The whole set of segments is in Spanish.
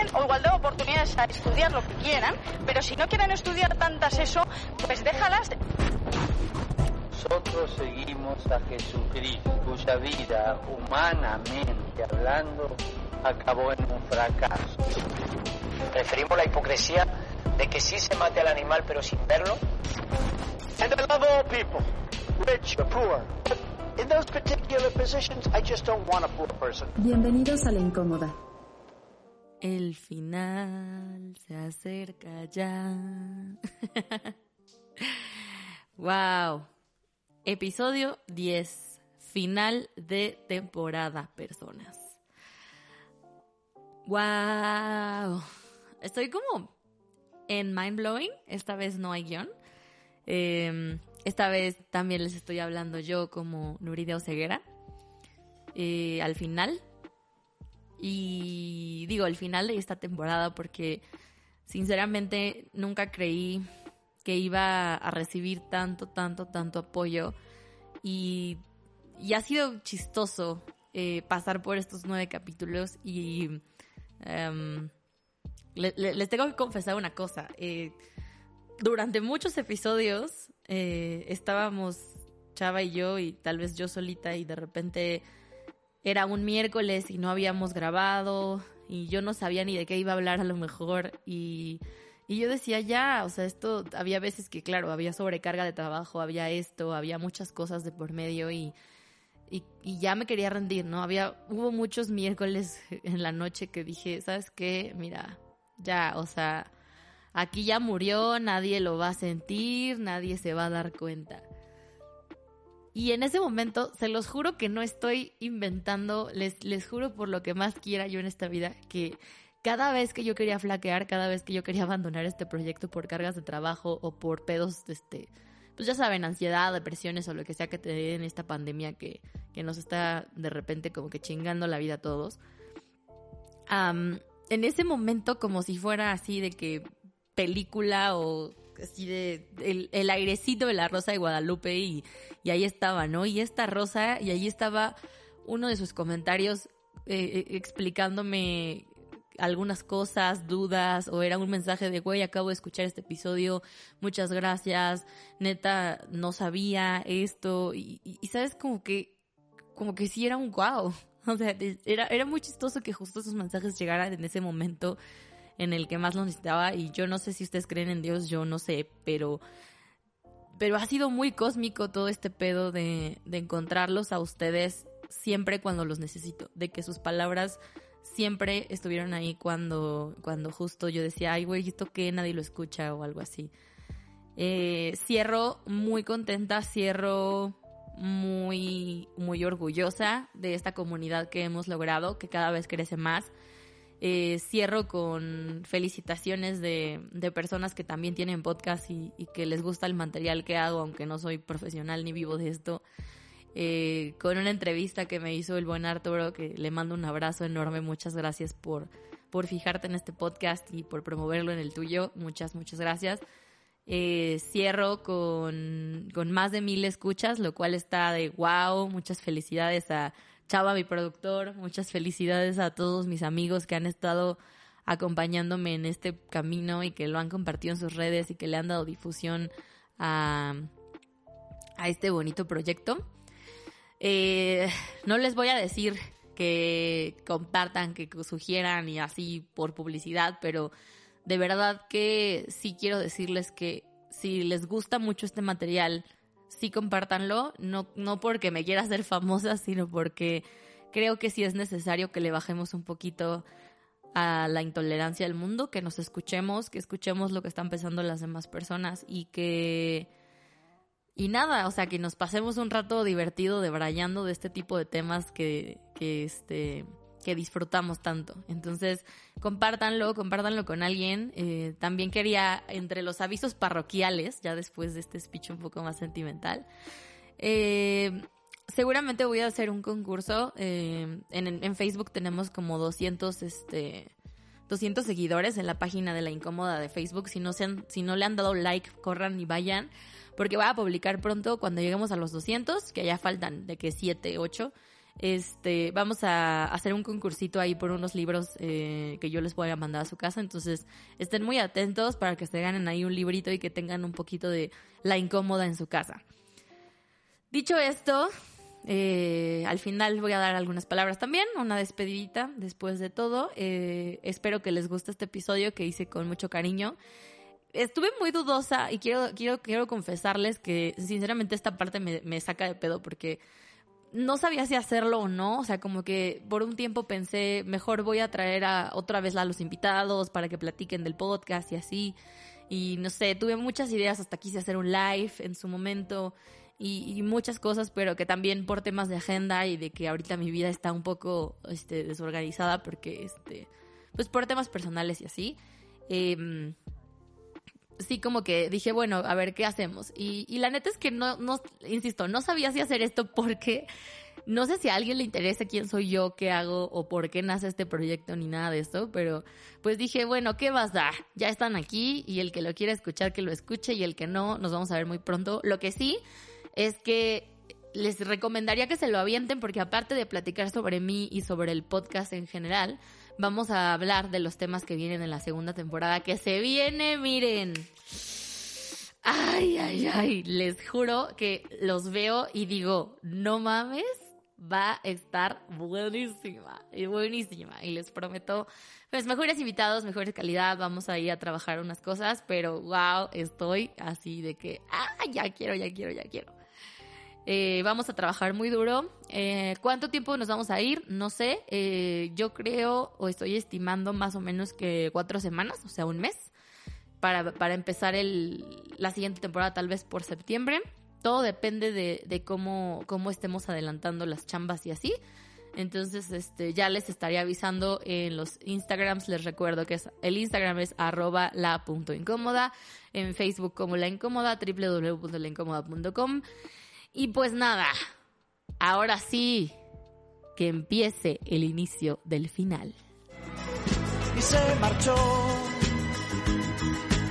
tienen igualdad de oportunidades a estudiar lo que quieran, pero si no quieren estudiar tantas eso, pues déjalas. Nosotros seguimos a Jesucristo, cuya vida, humanamente hablando, acabó en un fracaso. Preferimos la hipocresía de que sí se mate al animal pero sin verlo. And I love all people, rich or poor. In those particular positions, I just don't want a poor person. Bienvenidos a La Incómoda. El final se acerca ya. wow. Episodio 10. Final de temporada, personas. Wow. Estoy como en mind blowing. Esta vez no hay guion. Eh, esta vez también les estoy hablando yo como Nuride Oseguera. Eh, al final. Y digo, al final de esta temporada porque sinceramente nunca creí que iba a recibir tanto, tanto, tanto apoyo. Y, y ha sido chistoso eh, pasar por estos nueve capítulos y le, les tengo que confesar una cosa. Eh, durante muchos episodios eh, estábamos Chava y yo y tal vez yo solita y de repente era un miércoles y no habíamos grabado y yo no sabía ni de qué iba a hablar a lo mejor y, y yo decía ya, o sea, esto había veces que claro, había sobrecarga de trabajo, había esto, había muchas cosas de por medio y, y, ya me quería rendir, ¿no? Había, hubo muchos miércoles en la noche que dije, ¿sabes qué? Mira, ya, o sea, aquí ya murió, nadie lo va a sentir, nadie se va a dar cuenta. Y en ese momento, se los juro que no estoy inventando, les, les juro por lo que más quiera yo en esta vida, que cada vez que yo quería flaquear, cada vez que yo quería abandonar este proyecto por cargas de trabajo o por pedos, este, pues ya saben, ansiedad, depresiones o lo que sea que te den esta pandemia que, que nos está de repente como que chingando la vida a todos. Um, en ese momento, como si fuera así de que película o así de el, el, airecito de la rosa de Guadalupe y, y, ahí estaba, ¿no? Y esta rosa, y ahí estaba uno de sus comentarios eh, explicándome algunas cosas, dudas, o era un mensaje de, güey, acabo de escuchar este episodio, muchas gracias, neta, no sabía esto, y, y, y sabes, como que, como que sí era un wow. O sea, era, era muy chistoso que justo esos mensajes llegaran en ese momento en el que más lo necesitaba y yo no sé si ustedes creen en Dios, yo no sé, pero pero ha sido muy cósmico todo este pedo de, de encontrarlos a ustedes siempre cuando los necesito, de que sus palabras siempre estuvieron ahí cuando, cuando justo yo decía, ay güey, ¿esto qué? Nadie lo escucha o algo así. Eh, cierro muy contenta, cierro muy, muy orgullosa de esta comunidad que hemos logrado, que cada vez crece más. Eh, cierro con felicitaciones de, de, personas que también tienen podcast y, que les gusta el material que hago, aunque no soy profesional ni vivo de esto. Eh, con una entrevista que me hizo el buen Arturo, que le mando un abrazo enorme. Muchas gracias por, por fijarte en este podcast y por promoverlo en el tuyo. Muchas, muchas gracias. Eh, cierro con, con más de mil escuchas, lo cual está de wow. Muchas felicidades a Chava, mi productor, muchas felicidades a todos mis amigos que han estado acompañándome en este camino y que lo han compartido en sus redes y que le han dado difusión a, a este bonito proyecto. Eh, no les voy a decir que compartan, que sugieran y así por publicidad, pero de verdad que sí quiero decirles que si les gusta mucho este material, sí compártanlo, no, no porque me quiera hacer famosa, sino porque creo que sí es necesario que le bajemos un poquito a la intolerancia del mundo, que nos escuchemos, que escuchemos lo que están pensando las demás personas y que... Y nada, o sea, que nos pasemos un rato divertido debrayando de este tipo de temas que, que este que disfrutamos tanto. Entonces, compártanlo, compártanlo con alguien. Eh, también quería, entre los avisos parroquiales, ya después de este speech un poco más sentimental, eh, seguramente voy a hacer un concurso. Eh, en, Facebook tenemos como 200, este, 200 seguidores en la página de La Incómoda de Facebook. Si no, se han, si no le han dado like, corran y vayan. Porque voy a publicar pronto cuando lleguemos a los 200, que ya faltan de que 7, 8. Este, vamos a hacer un concursito ahí por unos libros eh, que yo les voy a mandar a su casa. Entonces, estén muy atentos para que se ganen ahí un librito y que tengan un poquito de la incómoda en su casa. Dicho esto, eh, al final voy a dar algunas palabras también, una despedidita después de todo. Eh, espero que les guste este episodio que hice con mucho cariño. Estuve muy dudosa y quiero, quiero, quiero confesarles que sinceramente esta parte me, me saca de pedo porque no sabía si hacerlo o no, o sea, como que por un tiempo pensé, mejor voy a traer a otra vez a los invitados para que platiquen del podcast y así. Y no sé, tuve muchas ideas, hasta quise hacer un live en su momento y, muchas cosas, pero que también por temas de agenda y de que ahorita mi vida está un poco este, desorganizada porque, este, pues por temas personales y así. Eh, sí como que dije, bueno, a ver qué hacemos. Y, y la neta es que no, no, insisto, no sabía si hacer esto porque no sé si a alguien le interesa quién soy yo, qué hago o por qué nace este proyecto ni nada de esto, pero pues dije, bueno, ¿qué vas a dar? Ya están aquí y el que lo quiera escuchar, que lo escuche y el que no, nos vamos a ver muy pronto. Lo que sí es que les recomendaría que se lo avienten porque aparte de platicar sobre mí y sobre el podcast en general, vamos a hablar de los temas que vienen en la segunda temporada, que se viene, miren. Ay, ay, ay, les juro que los veo y digo, no mames, va a estar buenísima, y buenísima. Y les prometo, pues mejores invitados, mejores calidad, vamos a ir a trabajar unas cosas, pero wow, estoy así de que, ah, ya quiero, ya quiero, ya quiero. Eh, vamos a trabajar muy duro. Eh, ¿Cuánto tiempo nos vamos a ir? No sé. Eh, yo creo o estoy estimando más o menos que cuatro semanas, o sea, un mes, para, para empezar el, la siguiente temporada, tal vez por septiembre. Todo depende de, cómo, cómo estemos adelantando las chambas y así. Entonces, este, ya les estaré avisando en los Instagrams. Les recuerdo que es, el Instagram es arroba la.incómoda, en Facebook como la incómoda, www.laincómoda.com. Y pues nada, ahora sí, que empiece el inicio del final. Y se marchó,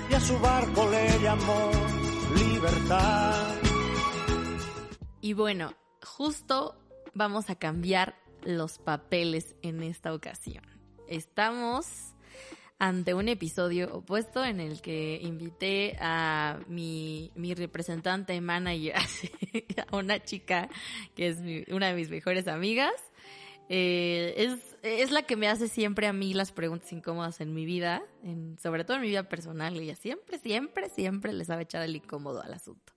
y a su barco le llamó libertad. Y bueno, justo vamos a cambiar los papeles en esta ocasión. Estamos ante un episodio opuesto en el que invité a mi, mi representante manager, a una chica que es una de mis mejores amigas. Eh, es, es la que me hace siempre a mí las preguntas incómodas en mi vida, en, sobre todo en mi vida personal. Ella siempre, siempre, siempre les sabe echar el incómodo al asunto.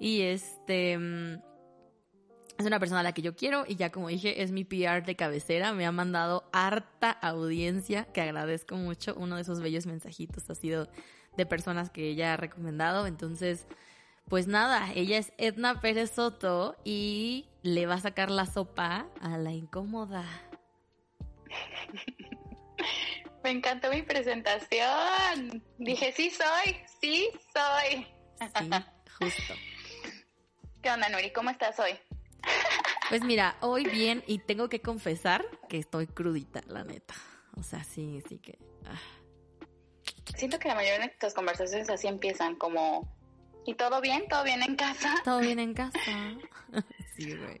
Y este mm, es una persona a la que yo quiero y ya como dije es mi PR de cabecera, me ha mandado harta audiencia que agradezco mucho, uno de esos bellos mensajitos ha sido de personas que ella ha recomendado, entonces pues nada, ella es Edna Pérez Soto y le va a sacar la sopa a la incómoda. Me encantó mi presentación. Dije, sí soy, sí soy. Sí, justo. ¿Qué onda, Nuri? ¿Cómo estás hoy? Pues mira, hoy bien y tengo que confesar que estoy crudita, la neta. O sea, sí, sí que... ah. Siento que la mayoría de nuestras conversaciones así empiezan como... ¿Y todo bien? ¿Todo bien en casa? Todo bien en casa. sí, güey.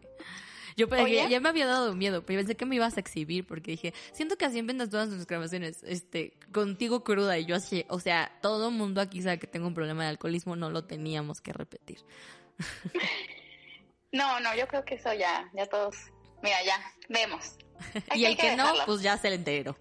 Yo pensé, ya me había dado miedo, pero pensé que me ibas a exhibir porque dije, siento que así empiezan todas nuestras grabaciones, este, contigo cruda y yo así, o sea, todo mundo aquí sabe que tengo un problema de alcoholismo, no lo teníamos que repetir. No, no, yo creo que eso ya, ya todos... Mira, ya, vemos. Y el que no, pues ya se le enteró.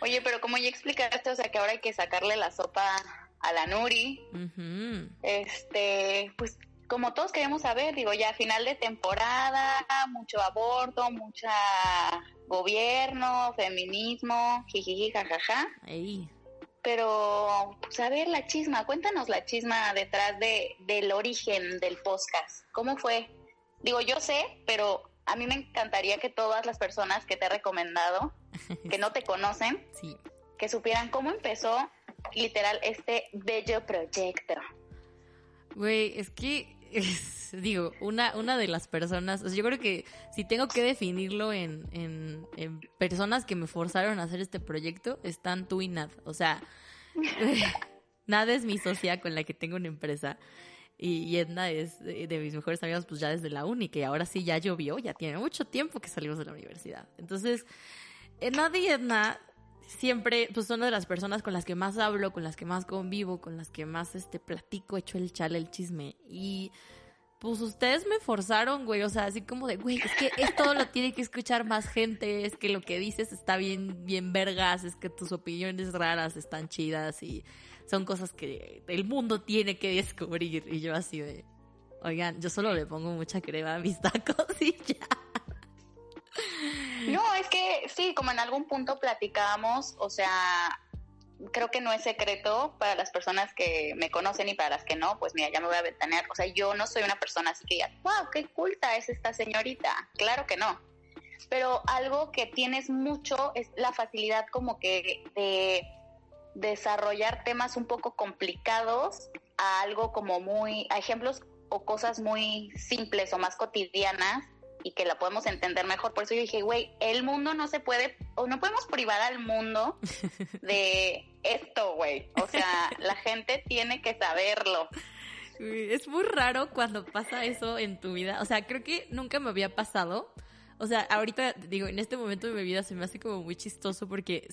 Oye, pero como ya explicaste, o sea, que ahora hay que sacarle la sopa a la Nuri, Ujú. este, pues como todos queremos saber, digo, ya final de temporada, mucho aborto, mucha gobierno, feminismo, jijiji, jajaja. Ahí. Pero, pues a ver, la chisma, cuéntanos la chisma detrás de, del origen del podcast. ¿Cómo fue? Digo, yo sé, pero a mí me encantaría que todas las personas que te he recomendado, que no te conocen, Sí. que supieran cómo empezó literal este bello proyecto. Güey, es que, es- digo, una, una de las personas, o sea, yo creo que si tengo que definirlo en, en, en personas que me forzaron a hacer este proyecto, están tú y Nad. O sea, Nad es mi socia con la que tengo una empresa. Y Edna es de, mis mejores amigas, pues ya desde la uni, que ahora sí ya llovió, ya tiene mucho tiempo que salimos de la universidad. Entonces, Edna y Edna siempre, pues son de las personas con las que más hablo, con las que más convivo, con las que más este platico, echo el chale, el chisme. Y pues ustedes me forzaron, güey, o sea, así como de, güey, es que esto lo tiene que escuchar más gente, es que lo que dices está bien, bien vergas, es que tus opiniones raras están chidas y son cosas que el mundo tiene que descubrir. Y yo así de, oigan, yo solo le pongo mucha crema a mis tacos y ya. No, es que sí, como en algún punto platicábamos, o sea, creo que no es secreto para las personas que me conocen y para las que no, pues mira, ya me voy a ventanear. O sea, yo no soy una persona así que diga, wow, qué culta es esta señorita. Claro que no. Pero algo que tienes mucho es la facilidad como que de desarrollar temas un poco complicados a algo como muy, a ejemplos o cosas muy simples o más cotidianas y que la podemos entender mejor. Por eso yo dije, güey, el mundo no se puede, o no podemos privar al mundo de esto, güey. O sea, la gente tiene que saberlo. Es muy raro cuando pasa eso en tu vida. O sea, creo que nunca me había pasado. O sea, ahorita digo, en este momento de mi vida se me hace como muy chistoso porque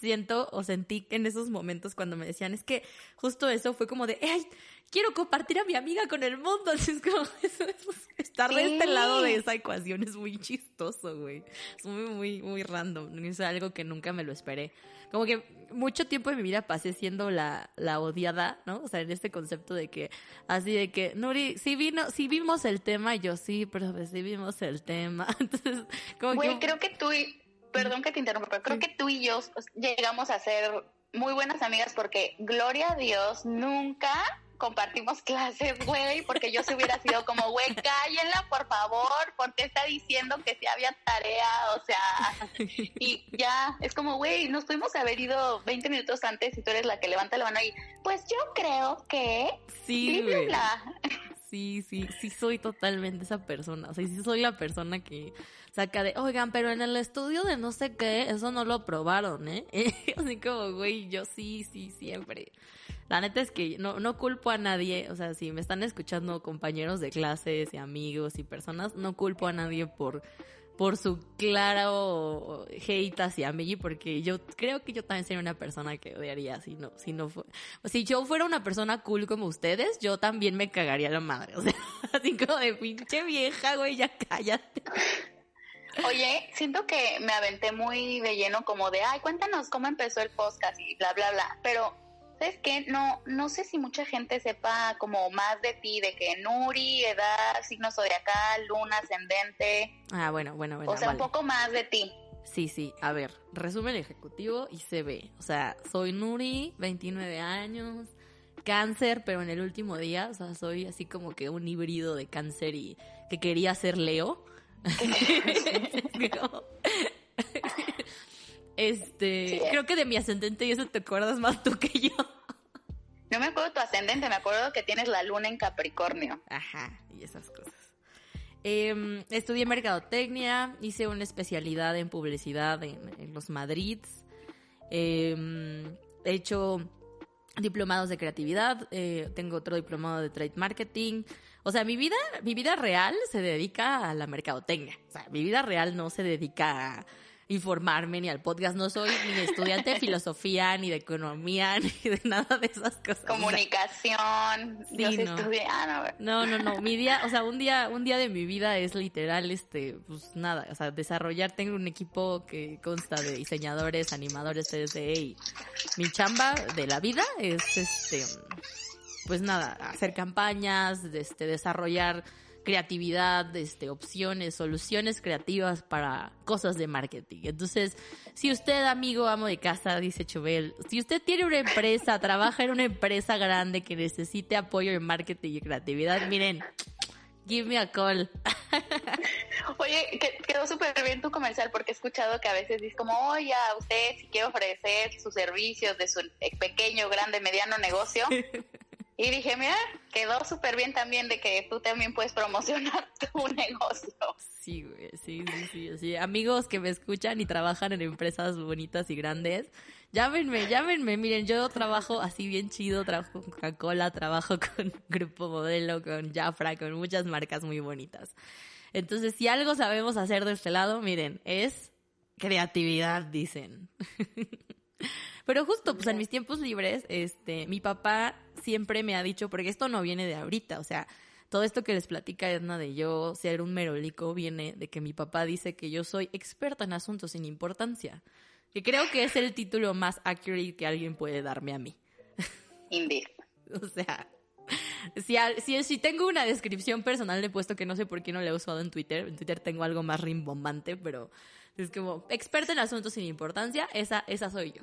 siento o sentí en esos momentos cuando me decían, es que justo eso fue como de, ¡ay! Quiero compartir a mi amiga con el mundo. Es como, estar de este lado de esa ecuación es muy chistoso, güey. Es muy, muy, muy random. Es algo que nunca me lo esperé. Como que mucho tiempo de mi vida pasé siendo la, la odiada, ¿no? O sea, en este concepto de que, así de que, Nuri, sí vino, sí vimos el tema, y yo sí, pero sí vimos el tema. Entonces, como Güey, creo que tú y, perdón que te interrumpa, pero creo que tú y yo llegamos a ser muy buenas amigas porque, gloria a Dios, nunca compartimos clases, güey, porque yo se hubiera sido como, güey, por favor, porque está diciendo que si había tarea, o sea, y ya, es como, güey, nos pudimos haber ido 20 minutos antes y tú eres la que levanta la mano y, pues yo creo que... Sí. Sí, sí, sí soy totalmente esa persona, o sea, sí soy la persona que saca de, oigan, pero en el estudio de no sé qué, eso no lo probaron, ¿eh? Así como, güey, yo sí, sí, siempre. La neta es que no, no culpo a nadie, o sea, si me están escuchando compañeros de clases y amigos y personas, no culpo a nadie por, por su claro hate hacia mí, porque yo creo que yo también sería una persona que odiaría si no, si no fue, si yo fuera una persona cool como ustedes, yo también me cagaría la madre, o sea, así como de pinche vieja, güey, ya cállate. Oye, siento que me aventé muy de lleno como de, ay, cuéntanos cómo empezó el podcast y bla, bla, bla, pero ¿sabes qué? No, no sé si mucha gente sepa como más de ti, de que Nuri, edad, signo zodiacal, luna, ascendente. Ah, bueno, bueno, bueno. O sea, un poco más de ti. Sí, sí, a ver, resumen ejecutivo y se ve. O sea, soy Nuri, 29 años, cáncer, pero en el último día, o sea, soy así como que un híbrido de cáncer y que quería ser Leo. Este, creo que de mi ascendente y eso te acuerdas más tú que yo. No me acuerdo tu ascendente, me acuerdo que tienes la luna en Capricornio. Ajá, y esas cosas. Eh, estudié mercadotecnia, hice una especialidad en publicidad en, los Madrids. Eh, he hecho diplomados de creatividad, eh, tengo otro diplomado de trade marketing. O sea, mi vida, mi vida real se dedica a la mercadotecnia. O sea, mi vida real no se dedica a informarme ni al podcast. No soy ni estudiante de filosofía, ni de economía, ni de nada de esas cosas. Comunicación. Sí, no. no. no, no, Mi día, o sea, un día, un día de mi vida es literal, este, pues nada, o sea, desarrollar. Tengo un equipo que consta de diseñadores, animadores 3D y mi chamba de la vida es, este, pues nada, hacer campañas, este, desarrollar creatividad, este, opciones, soluciones creativas para cosas de marketing. Entonces, si usted, amigo, amo de casa, dice Chubel, si usted tiene una empresa, trabaja en una empresa grande que necesite apoyo en marketing y creatividad, miren, give me a call. Oye, quedó súper bien tu comercial porque he escuchado que a veces dices como, oye, a usted si quiere ofrecer sus servicios de su pequeño, grande, mediano negocio, Y dije, mira, quedó súper bien también de que tú también puedes promocionar tu negocio. Sí, güey, sí, sí, sí, sí. Amigos que me escuchan y trabajan en empresas bonitas y grandes, llámenme, llámenme. Miren, yo trabajo así bien chido, trabajo con Coca-Cola, trabajo con Grupo Modelo, con Jafra, con muchas marcas muy bonitas. Entonces, si algo sabemos hacer de este lado, miren, es creatividad, dicen. Pero justo, pues en mis tiempos libres, este, mi papá siempre me ha dicho, porque esto no viene de ahorita, o sea, todo esto que les platica Edna de yo ser un merolico viene de que mi papá dice que yo soy experta en asuntos sin importancia. Que creo que es el título más accurate que alguien puede darme a mí. Indeed. O sea, si, si, si tengo una descripción personal de puesto que no sé por qué no la he usado en Twitter, en Twitter tengo algo más rimbombante, pero es como experta en asuntos sin importancia, esa, esa soy yo.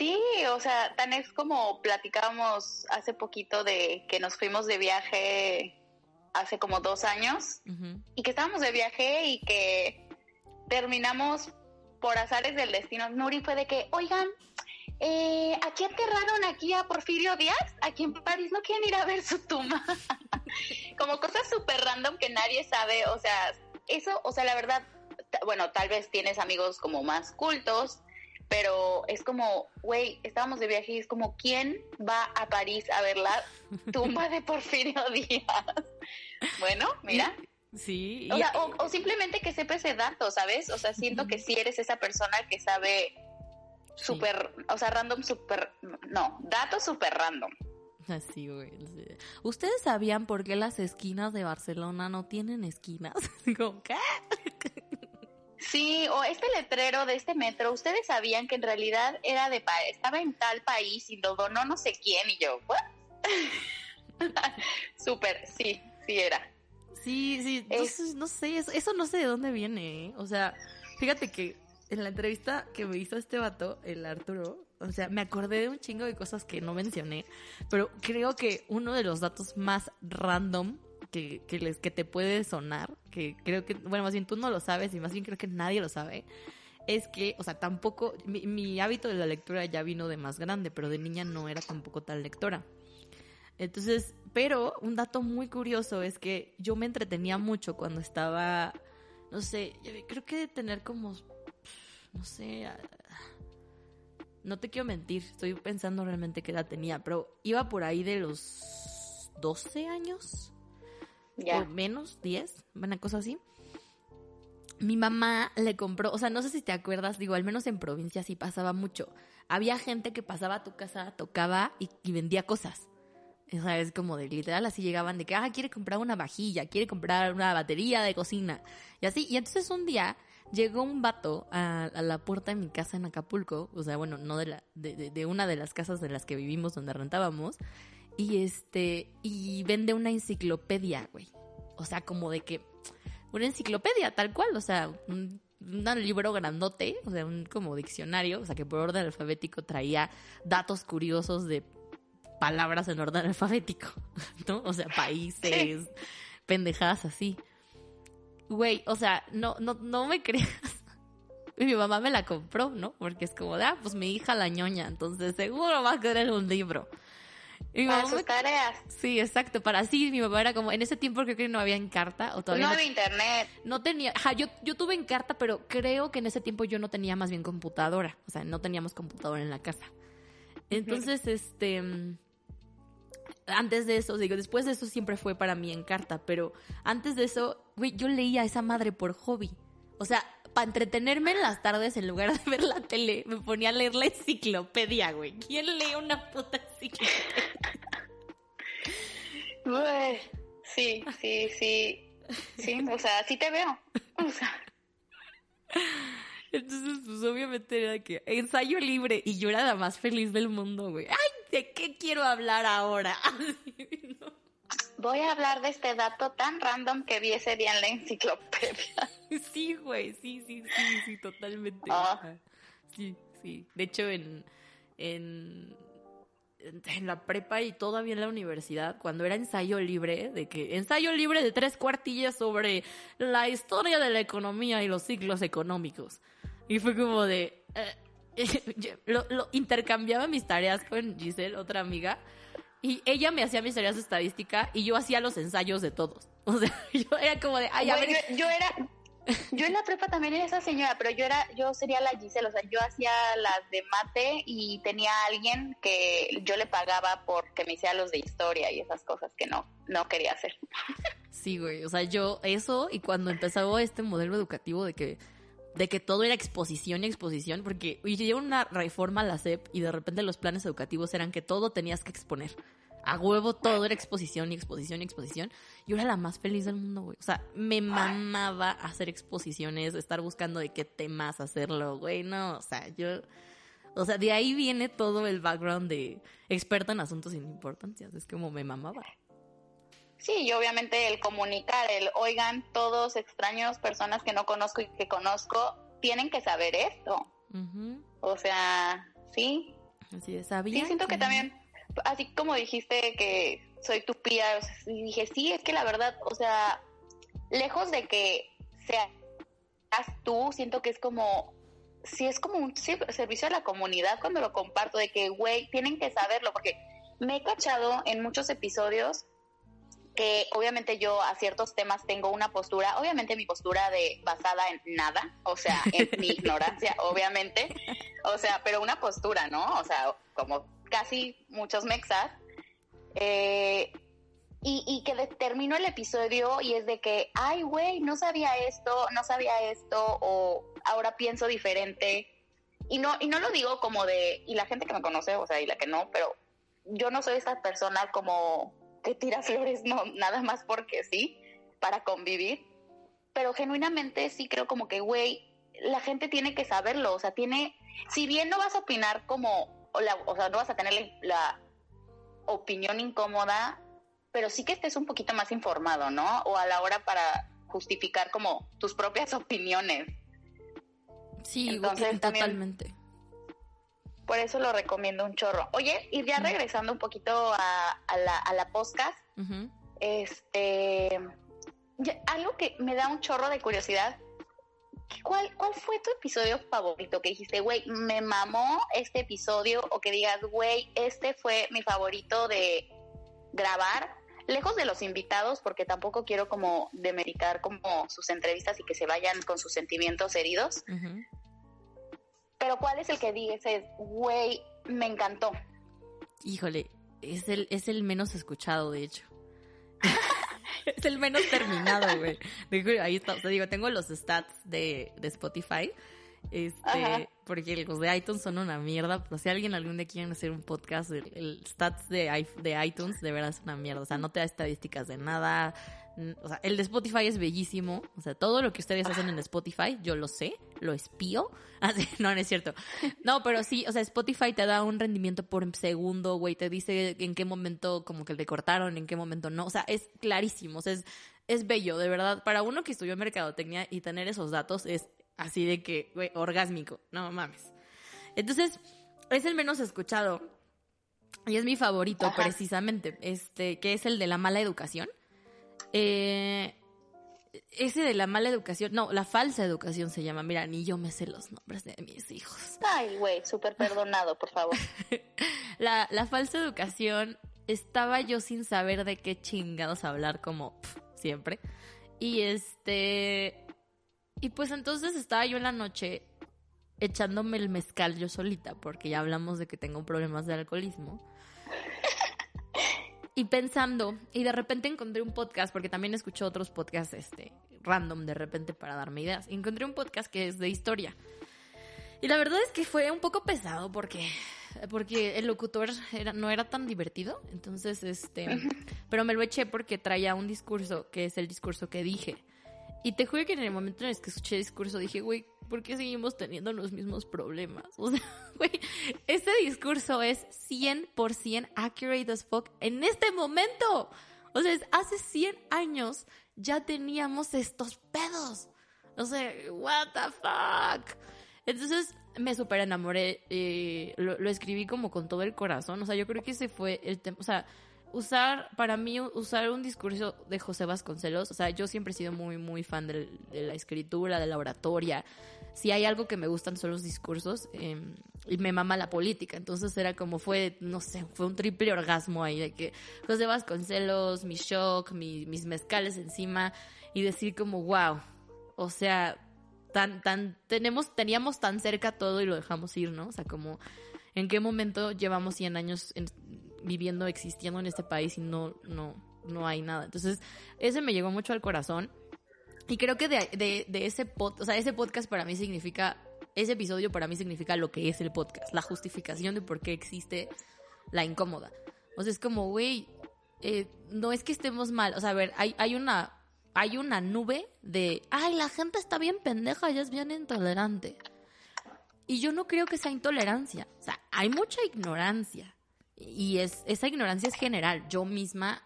Sí, o sea, tan es como platicábamos hace poquito de que nos fuimos de viaje hace como dos años y que estábamos de viaje y que terminamos por azares del destino. Nuri fue de que, oigan, eh, aquí enterraron aquí a Porfirio Díaz, aquí en París, ¿no quieren ir a ver su tumba? como cosas súper random que nadie sabe, o sea, eso, o sea, la verdad, bueno, tal vez tienes amigos como más cultos, pero es como, güey, estábamos de viaje y es como, ¿quién va a París a ver la tumba de Porfirio Díaz? Bueno, mira. Sí, O, sea, o, o simplemente que sepa ese dato, ¿sabes? O sea, siento que sí eres esa persona que sabe súper, o sea, random súper, no, datos súper random. Así, güey. ¿Ustedes sabían por qué las esquinas de Barcelona no tienen esquinas? Como, ¿qué? Sí, o este letrero de este metro, ¿ustedes sabían que en realidad era de, pa- estaba en tal país y lo donó no sé quién? Y yo, ¿what? Súper, sí, sí era. Sí, sí, no, Es- sé- no sé, eso, eso no sé de dónde viene, ¿eh? O sea, fíjate que en la entrevista que me hizo este vato, el Arturo, o sea, me acordé de un chingo de cosas que no mencioné, pero creo que uno de los datos más random que, que, les, que te puede sonar, que creo que, bueno, más bien tú no lo sabes y más bien creo que nadie lo sabe, es que, o sea, tampoco, mi, mi hábito de la lectura ya vino de más grande, pero de niña no era tampoco tan lectora. Entonces, pero un dato muy curioso es que yo me entretenía mucho cuando estaba, no sé, yo creo que de tener como, no sé, ah, no te quiero mentir, estoy pensando realmente qué edad tenía, pero iba por ahí de los 12 años o menos, 10, una cosa así. Mi mamá le compró, o sea, no sé si te acuerdas, digo, al menos en provincia sí pasaba mucho. Había gente que pasaba a tu casa, tocaba y, y vendía cosas. O sea, es como de literal, así llegaban de que, ah, quiere comprar una vajilla, quiere comprar una batería de cocina. Y así, y entonces un día llegó un vato a, a la puerta de mi casa en Acapulco, o sea, bueno, no de, la, de, de- de una de las casas de las que vivimos donde rentábamos, y este, y vende una enciclopedia, güey. O sea, como de que, una enciclopedia, tal cual, o sea, un, un libro grandote, o sea, un como diccionario, o sea, que por orden alfabético traía datos curiosos de palabras en orden alfabético, ¿no? O sea, países, pendejadas así. Güey, o sea, no, no, no me creas. Y mi mamá me la compró, ¿no? Porque es como de, ah, pues mi hija la ñoña, entonces seguro va a querer un libro. Mi Para mamá sus me- tareas. Sí, exacto. Para sí, mi mamá era como, en ese tiempo creo que no había Encarta o todavía No no, había internet. no tenía, yo, yo tuve Encarta, pero creo que en ese tiempo yo no tenía más bien computadora, o sea, no teníamos computadora en la casa. Entonces, este, mm, antes de eso, digo, después de eso siempre fue para mí Encarta, pero antes de eso, güey, yo leía esa madre por hobby. O sea, para entretenerme en las tardes, en lugar de ver la tele, me ponía a leer la enciclopedia, güey. ¿Quién lee una puta enciclopedia? Sí, sí, sí. Sí, o sea, sí te veo. O sea, Entonces, pues obviamente era que ensayo libre y yo era la más feliz del mundo, güey. ¡Ay! ¿De qué quiero hablar ahora? No. Voy a hablar de este dato tan random que vi ese día en la enciclopedia. Sí, güey, sí, sí, sí, sí, totalmente. Ah. Sí, sí. De hecho, en, en, en la prepa y todavía en la universidad, cuando era ensayo libre, de que ensayo libre de tres cuartillas sobre la historia de la economía y los ciclos económicos. Y fue como de... eh, lo, lo intercambiaba mis tareas con Giselle, otra amiga, Y ella me hacía mis tareas de estadística y yo hacía los ensayos de todos. O sea, yo era como de, ay, a ver, yo, yo era, yo en la prepa también era esa señora, pero yo era, yo sería la Giselle, o sea, yo hacía las de mate y tenía a alguien que yo le pagaba porque me hiciera los de historia y esas cosas que no, no quería hacer. Sí, güey. O sea, yo eso y cuando empezaba este modelo educativo de que de que todo era exposición y exposición, porque hicieron una reforma a la SEP y de repente los planes educativos eran que todo tenías que exponer. A huevo todo era exposición y exposición y exposición. Yo era la más feliz del mundo, güey. O sea, me mamaba hacer exposiciones, estar buscando de qué temas hacerlo, güey. No, o sea, yo... O sea, de ahí viene todo el background de experta en asuntos sin importancia. Es como me mamaba. Sí, y obviamente el comunicar, el oigan, todos extraños, personas que no conozco y que conozco, tienen que saber esto. O sea, sí. Así de sabía. Sí, siento que también, así como dijiste que soy tu pía, o sea, dije, sí, es que la verdad, o sea, lejos de que seas tú, siento que es como, sí, es como un servicio a la comunidad cuando lo comparto, de que, güey, tienen que saberlo, porque me he cachado en muchos episodios que obviamente yo a ciertos temas tengo una postura, obviamente mi postura de basada en nada, o sea, en mi ignorancia, obviamente, o sea, pero una postura, ¿no? O sea, como casi muchos mexas, eh, y, y que termino el episodio y es de que, ay, güey, no sabía esto, no sabía esto, o ahora pienso diferente. Y no, y no lo digo como de, y la gente que me conoce, o sea, y la que no, pero yo no soy esa persona como que tira flores, no, nada más porque sí, para convivir. Pero genuinamente sí creo como que, güey, la gente tiene que saberlo, o sea, tiene, si bien no vas a opinar como, o, la- o sea, no vas a tener la, la opinión incómoda, pero sí que estés un poquito más informado, ¿no? O a la hora para justificar como tus propias opiniones. Sí, Entonces, también- totalmente. Por eso lo recomiendo un chorro. Oye, y ya regresando un poquito a, a la, a la podcast, este, algo que me da un chorro de curiosidad. ¿Cuál, ¿Cuál fue tu episodio favorito? Que dijiste, güey, me mamó este episodio, o que digas, güey, este fue mi favorito de grabar, lejos de los invitados, porque tampoco quiero como demeritar como sus entrevistas y que se vayan con sus sentimientos heridos. Pero ¿cuál es el que dices, güey, me encantó? Híjole, es el, es el menos escuchado, de hecho. es el menos terminado, güey. Ahí está, o sea, digo, tengo los stats de, de Spotify. Este, Ajá. porque los de iTunes son una mierda, pero si alguien algún día quiere hacer un podcast, el, el stats de, de iTunes de verdad es una mierda. O sea, no te da estadísticas de nada. O sea, el de Spotify es bellísimo. O sea, todo lo que ustedes hacen en Spotify, yo lo sé, lo espío. Así, no, no es cierto. No, pero sí, o sea, Spotify te da un rendimiento por segundo, güey, te dice en qué momento como que te cortaron, en qué momento no. O sea, es clarísimo, o sea, es, es bello, de verdad. Para uno que estudió mercadotecnia y tener esos datos es así de que, güey, orgásmico, no mames. Entonces, es el menos escuchado. Y es mi favorito, Ajá. precisamente, este, que es el de la mala educación. Eh, ese de la mala educación, no, la falsa educación se llama. Mira, ni yo me sé los nombres de mis hijos. Ay, güey, súper perdonado, por favor. La, la falsa educación, estaba yo sin saber de qué chingados hablar, como siempre. Y este. Y pues entonces estaba yo en la noche echándome el mezcal yo solita, porque ya hablamos de que tengo problemas de alcoholismo. Y pensando, y de repente encontré un podcast, porque también escucho otros podcasts este, random de repente para darme ideas. Y encontré un podcast que es de historia. Y la verdad es que fue un poco pesado porque, porque el locutor era, no era tan divertido. Entonces, este. Pero me lo eché porque traía un discurso que es el discurso que dije. Y te juro que en el momento en el que escuché el discurso dije, güey, ¿por qué seguimos teniendo los mismos problemas? O sea, güey, este discurso es 100% accurate as fuck en este momento. O sea, hace 100 años ya teníamos estos pedos. O sea, what the fuck. Entonces me súper enamoré, eh, lo, lo escribí como con todo el corazón, o sea, yo creo que ese fue el tema, o sea, usar, para mí, usar un discurso de José Vasconcelos, o sea, yo siempre he sido muy, muy fan de, la escritura, de la oratoria, si hay algo que me gustan son los discursos eh, y me mama la política. Entonces era como fue, no sé, fue un triple orgasmo ahí de que José Vasconcelos, mi shock, mi, mis mezcales encima y decir como, wow, o sea, tan, tan, tenemos, teníamos tan cerca todo y lo dejamos ir, ¿no? O sea, como, ¿en qué momento llevamos 100 años en- viviendo, existiendo en este país y no, no, no hay nada? Entonces, ese me llegó mucho al corazón. Y creo que de, de, ese pod, o sea, ese podcast para mí significa, ese episodio para mí significa lo que es el podcast, la justificación de por qué existe la incómoda. O sea, es como, güey, eh, no es que estemos mal, o sea, a ver, hay, hay una, hay una nube de, ay, la gente está bien pendeja, ella es bien intolerante. Y yo no creo que sea intolerancia, o sea, hay mucha ignorancia. Y es, esa ignorancia es general. Yo misma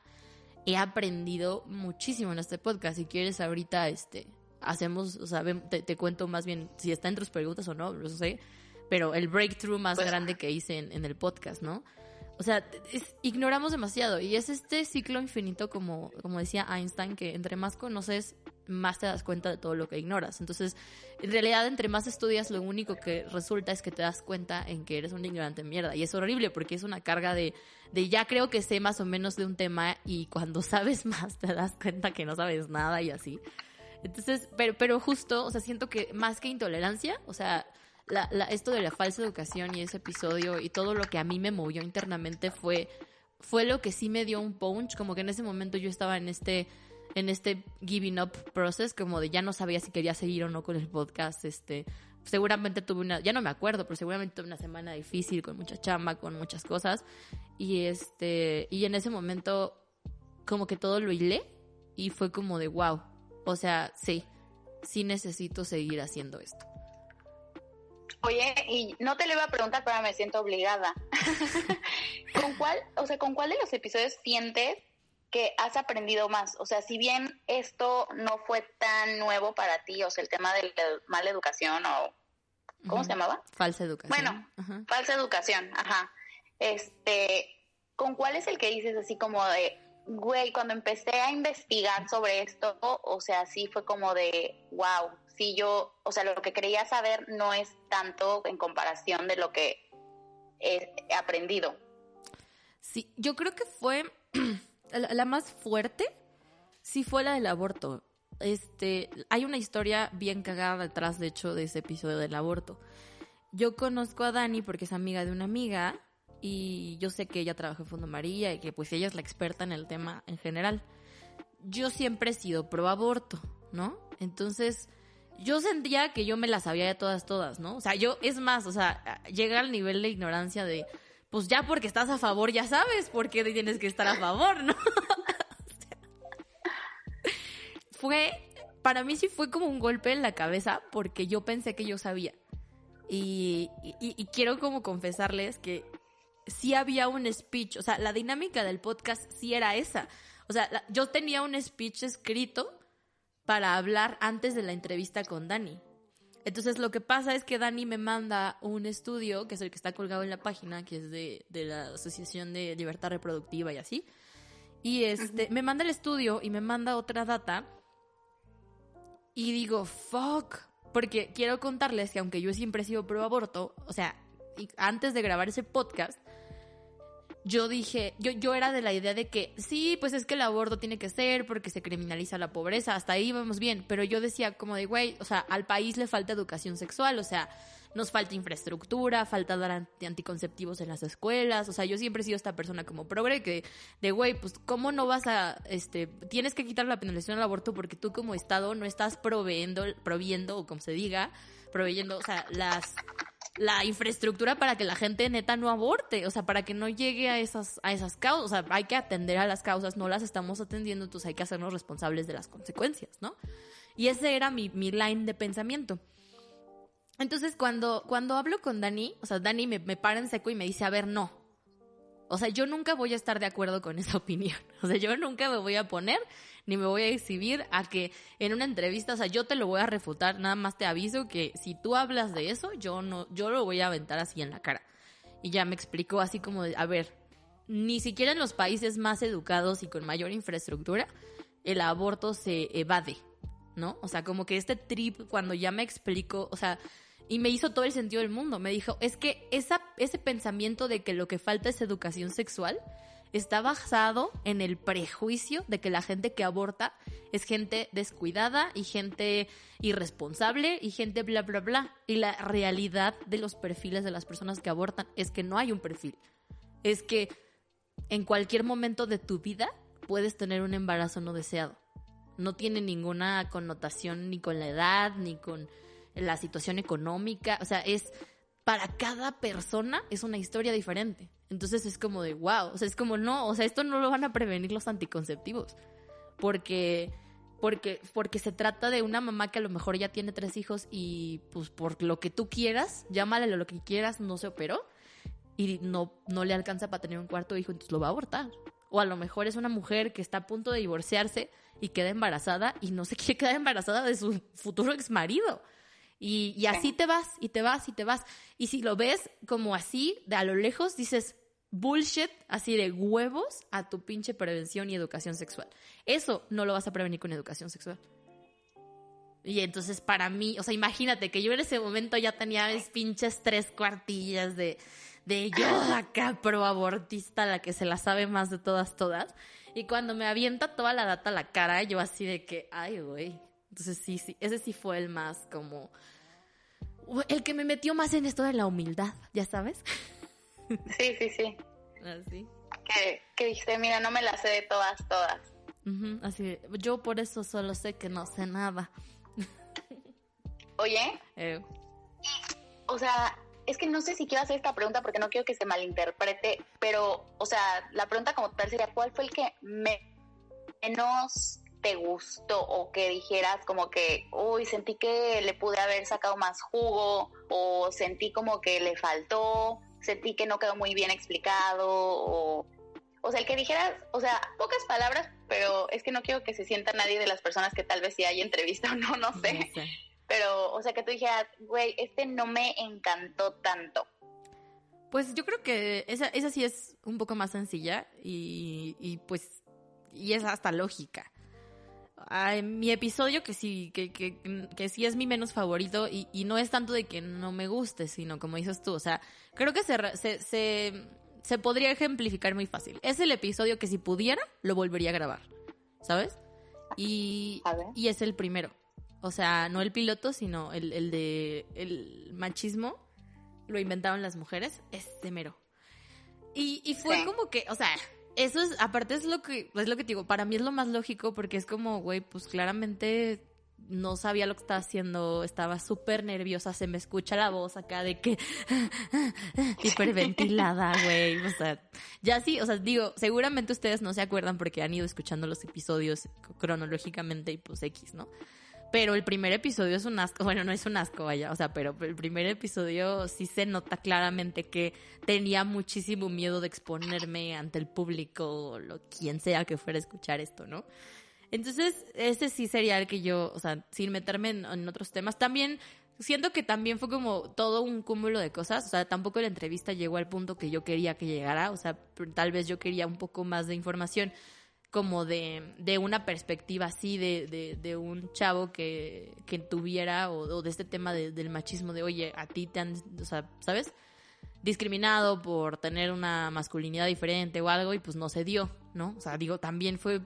he aprendido muchísimo en este podcast. Si quieres, ahorita este, hacemos, o sea, te, te cuento más bien si está en tus preguntas o no, no sé. Pero el breakthrough más Pues- grande que hice en, en el podcast, ¿no? O sea, es- ignoramos demasiado. Y es este ciclo infinito, como, como decía Einstein, que entre más conoces, más te das cuenta de todo lo que ignoras. Entonces, en realidad, entre más estudias, lo único que resulta es que te das cuenta en que eres un ignorante mierda. Y es horrible porque es una carga de, de ya creo que sé más o menos de un tema y cuando sabes más te das cuenta que no sabes nada y así. Entonces, pero, pero justo, o sea, siento que más que intolerancia, o sea, la, la- esto de la falsa educación y ese episodio y todo lo que a mí me movió internamente fue, fue lo que sí me dio un punch, como que en ese momento yo estaba en este, en este giving up process, como de ya no sabía si quería seguir o no con el podcast, este, seguramente tuve una, ya no me acuerdo, pero seguramente tuve una semana difícil con mucha chamba, con muchas cosas, y este, y en ese momento como que todo lo hilé y fue como de wow, o sea, sí, sí necesito seguir haciendo esto. Oye, y no te lo iba a preguntar, pero me siento obligada. ¿Con cuál, o sea, con cuál de los episodios sientes que has aprendido más? O sea, si bien esto no fue tan nuevo para ti, o sea, el tema de la mala educación o ¿cómo se llamaba? Falsa educación. Bueno. Falsa educación, ajá. Este, ¿con cuál es el que dices así como de, güey, cuando empecé a investigar sobre esto, o sea, sí fue como de, wow, sí yo, o sea, lo que quería saber no es tanto en comparación de lo que he aprendido. Sí, yo creo que fue la, más fuerte, sí fue la del aborto. Este, hay una historia bien cagada detrás, de hecho, de ese episodio del aborto. Yo conozco a Dani porque es amiga de una amiga y yo sé que ella trabaja en Fondo María y que pues ella es la experta en el tema en general. Yo siempre he sido pro aborto, ¿no? Entonces, yo sentía que yo me las sabía de todas, todas, ¿no? O sea, yo, es más, o sea, llega al nivel de ignorancia de, pues ya porque estás a favor, ya sabes por qué tienes que estar a favor, ¿no? fue, para mí sí fue como un golpe en la cabeza porque yo pensé que yo sabía. Y, y- quiero como confesarles que sí había un speech, o sea, la dinámica del podcast sí era esa. O sea, yo tenía un speech escrito para hablar antes de la entrevista con Dani. Entonces lo que pasa es que Dani me manda un estudio, que es el que está colgado en la página, que es de, de la Asociación de Libertad Reproductiva y así. Y este, me manda el estudio y me manda otra data. Y digo, fuck. Porque quiero contarles que aunque yo siempre he sido pro aborto, o sea, antes de grabar ese podcast, yo dije, yo, yo era de la idea de que sí, pues es que el aborto tiene que ser porque se criminaliza la pobreza, hasta ahí vamos bien, pero yo decía como de, güey, o sea, al país le falta educación sexual, o sea, nos falta infraestructura, falta dar anti- anticonceptivos en las escuelas, o sea, yo siempre he sido esta persona como progre que, de, güey, pues, ¿cómo no vas a, este, tienes que quitar la penalización al aborto porque tú como Estado no estás proveyendo, proviendo, o como se diga, proveyendo, o sea, las la infraestructura para que la gente neta no aborte, o sea, para que no llegue a esas, a esas causas, o sea, hay que atender a las causas, no las estamos atendiendo, entonces hay que hacernos responsables de las consecuencias, ¿no? Y ese era mi, mi line de pensamiento. Entonces, cuando, cuando hablo con Dani, o sea, Dani me, me para en seco y me dice, a ver, no. O sea, yo nunca voy a estar de acuerdo con esa opinión. O sea, yo nunca me voy a poner ni me voy a exhibir a que en una entrevista, o sea, yo te lo voy a refutar, nada más te aviso que si tú hablas de eso, yo no, yo lo voy a aventar así en la cara. Y ya me explicó así como de, a ver, ni siquiera en los países más educados y con mayor infraestructura, el aborto se evade. ¿no? O sea, como que este trip, cuando ya me explico, o sea, y me hizo todo el sentido del mundo. Me dijo, es que esa, ese pensamiento de que lo que falta es educación sexual está basado en el prejuicio de que la gente que aborta es gente descuidada y gente irresponsable y gente bla, bla, bla. Y la realidad de los perfiles de las personas que abortan es que no hay un perfil. Es que en cualquier momento de tu vida puedes tener un embarazo no deseado. No tiene ninguna connotación ni con la edad, ni con la situación económica. O sea, es para cada persona es una historia diferente. Entonces es como de wow. O sea, es como no, o sea, esto no lo van a prevenir los anticonceptivos. Porque. Porque, porque se trata de una mamá que a lo mejor ya tiene tres hijos y pues por lo que tú quieras, llámale lo que quieras, no se operó y no, no le alcanza para tener un cuarto hijo, entonces lo va a abortar. O a lo mejor es una mujer que está a punto de divorciarse y queda embarazada y no se quiere quedar embarazada de su futuro ex marido. Y, y así te vas, y te vas, y te vas. Y si lo ves como así, de a lo lejos, dices, bullshit, así de huevos a tu pinche prevención y educación sexual. Eso no lo vas a prevenir con educación sexual. Y entonces para mí, o sea, imagínate que yo en ese momento ya tenía mis pinches tres cuartillas de, de yo acá pro abortista, la que se la sabe más de todas, todas. Y cuando me avienta toda la data a la cara, yo así de que, ay, güey. Entonces sí, sí, ese sí fue el más como... El que me metió más en esto de la humildad, ¿ya sabes? Sí, sí, sí. Así. Que, que dijiste, mira, no me la sé de todas, todas. Ujú, así, yo por eso solo sé que no sé nada. Oye, Eh, o sea, es que no sé si quiero hacer esta pregunta porque no quiero que se malinterprete, pero, o sea, la pregunta como tal sería, ¿cuál fue el que me- menos te gustó o que dijeras como que, uy, sentí que le pude haber sacado más jugo o sentí como que le faltó, sentí que no quedó muy bien explicado o... O sea, el que dijeras, o sea, pocas palabras, pero es que no quiero que se sienta nadie de las personas que tal vez sí hay entrevista o no, no sé. no sé. Pero, o sea, que tú dijeras, güey, este no me encantó tanto. Pues yo creo que esa, esa sí es un poco más sencilla y, y pues y es hasta lógica. Ay, mi episodio que sí, que, que, que sí es mi menos favorito y, y no es tanto de que no me guste, sino como dices tú, o sea, creo que se, se, se, se podría ejemplificar muy fácil. Es el episodio que si pudiera, lo volvería a grabar, ¿sabes? Y, A y es el primero. O sea, no el piloto, sino el, el de el machismo lo inventaron las mujeres, es de mero. Y, y fue Sí. como que, o sea, eso es, aparte es lo que, es lo que te digo, para mí es lo más lógico porque es como, güey, pues claramente no sabía lo que estaba haciendo, estaba súper nerviosa, se me escucha la voz acá de que hiperventilada, güey, o sea, ya sí, o sea, digo, seguramente ustedes no se acuerdan porque han ido escuchando los episodios cronológicamente y pues X, ¿no? Pero el primer episodio es un asco, bueno, no es un asco, vaya, o sea, pero el primer episodio sí se nota claramente que tenía muchísimo miedo de exponerme ante el público o lo, quien sea que fuera a escuchar esto, ¿no? Entonces, ese sí sería el que yo, o sea, sin meterme en, en otros temas, también siento que también fue como todo un cúmulo de cosas, o sea, tampoco la entrevista llegó al punto que yo quería que llegara, o sea, tal vez yo quería un poco más de información como de, de una perspectiva así de, de, de un chavo que, que tuviera o, de este tema de- del machismo de oye a ti te han o sea sabes discriminado por tener una masculinidad diferente o algo y pues no se dio no o sea digo también fue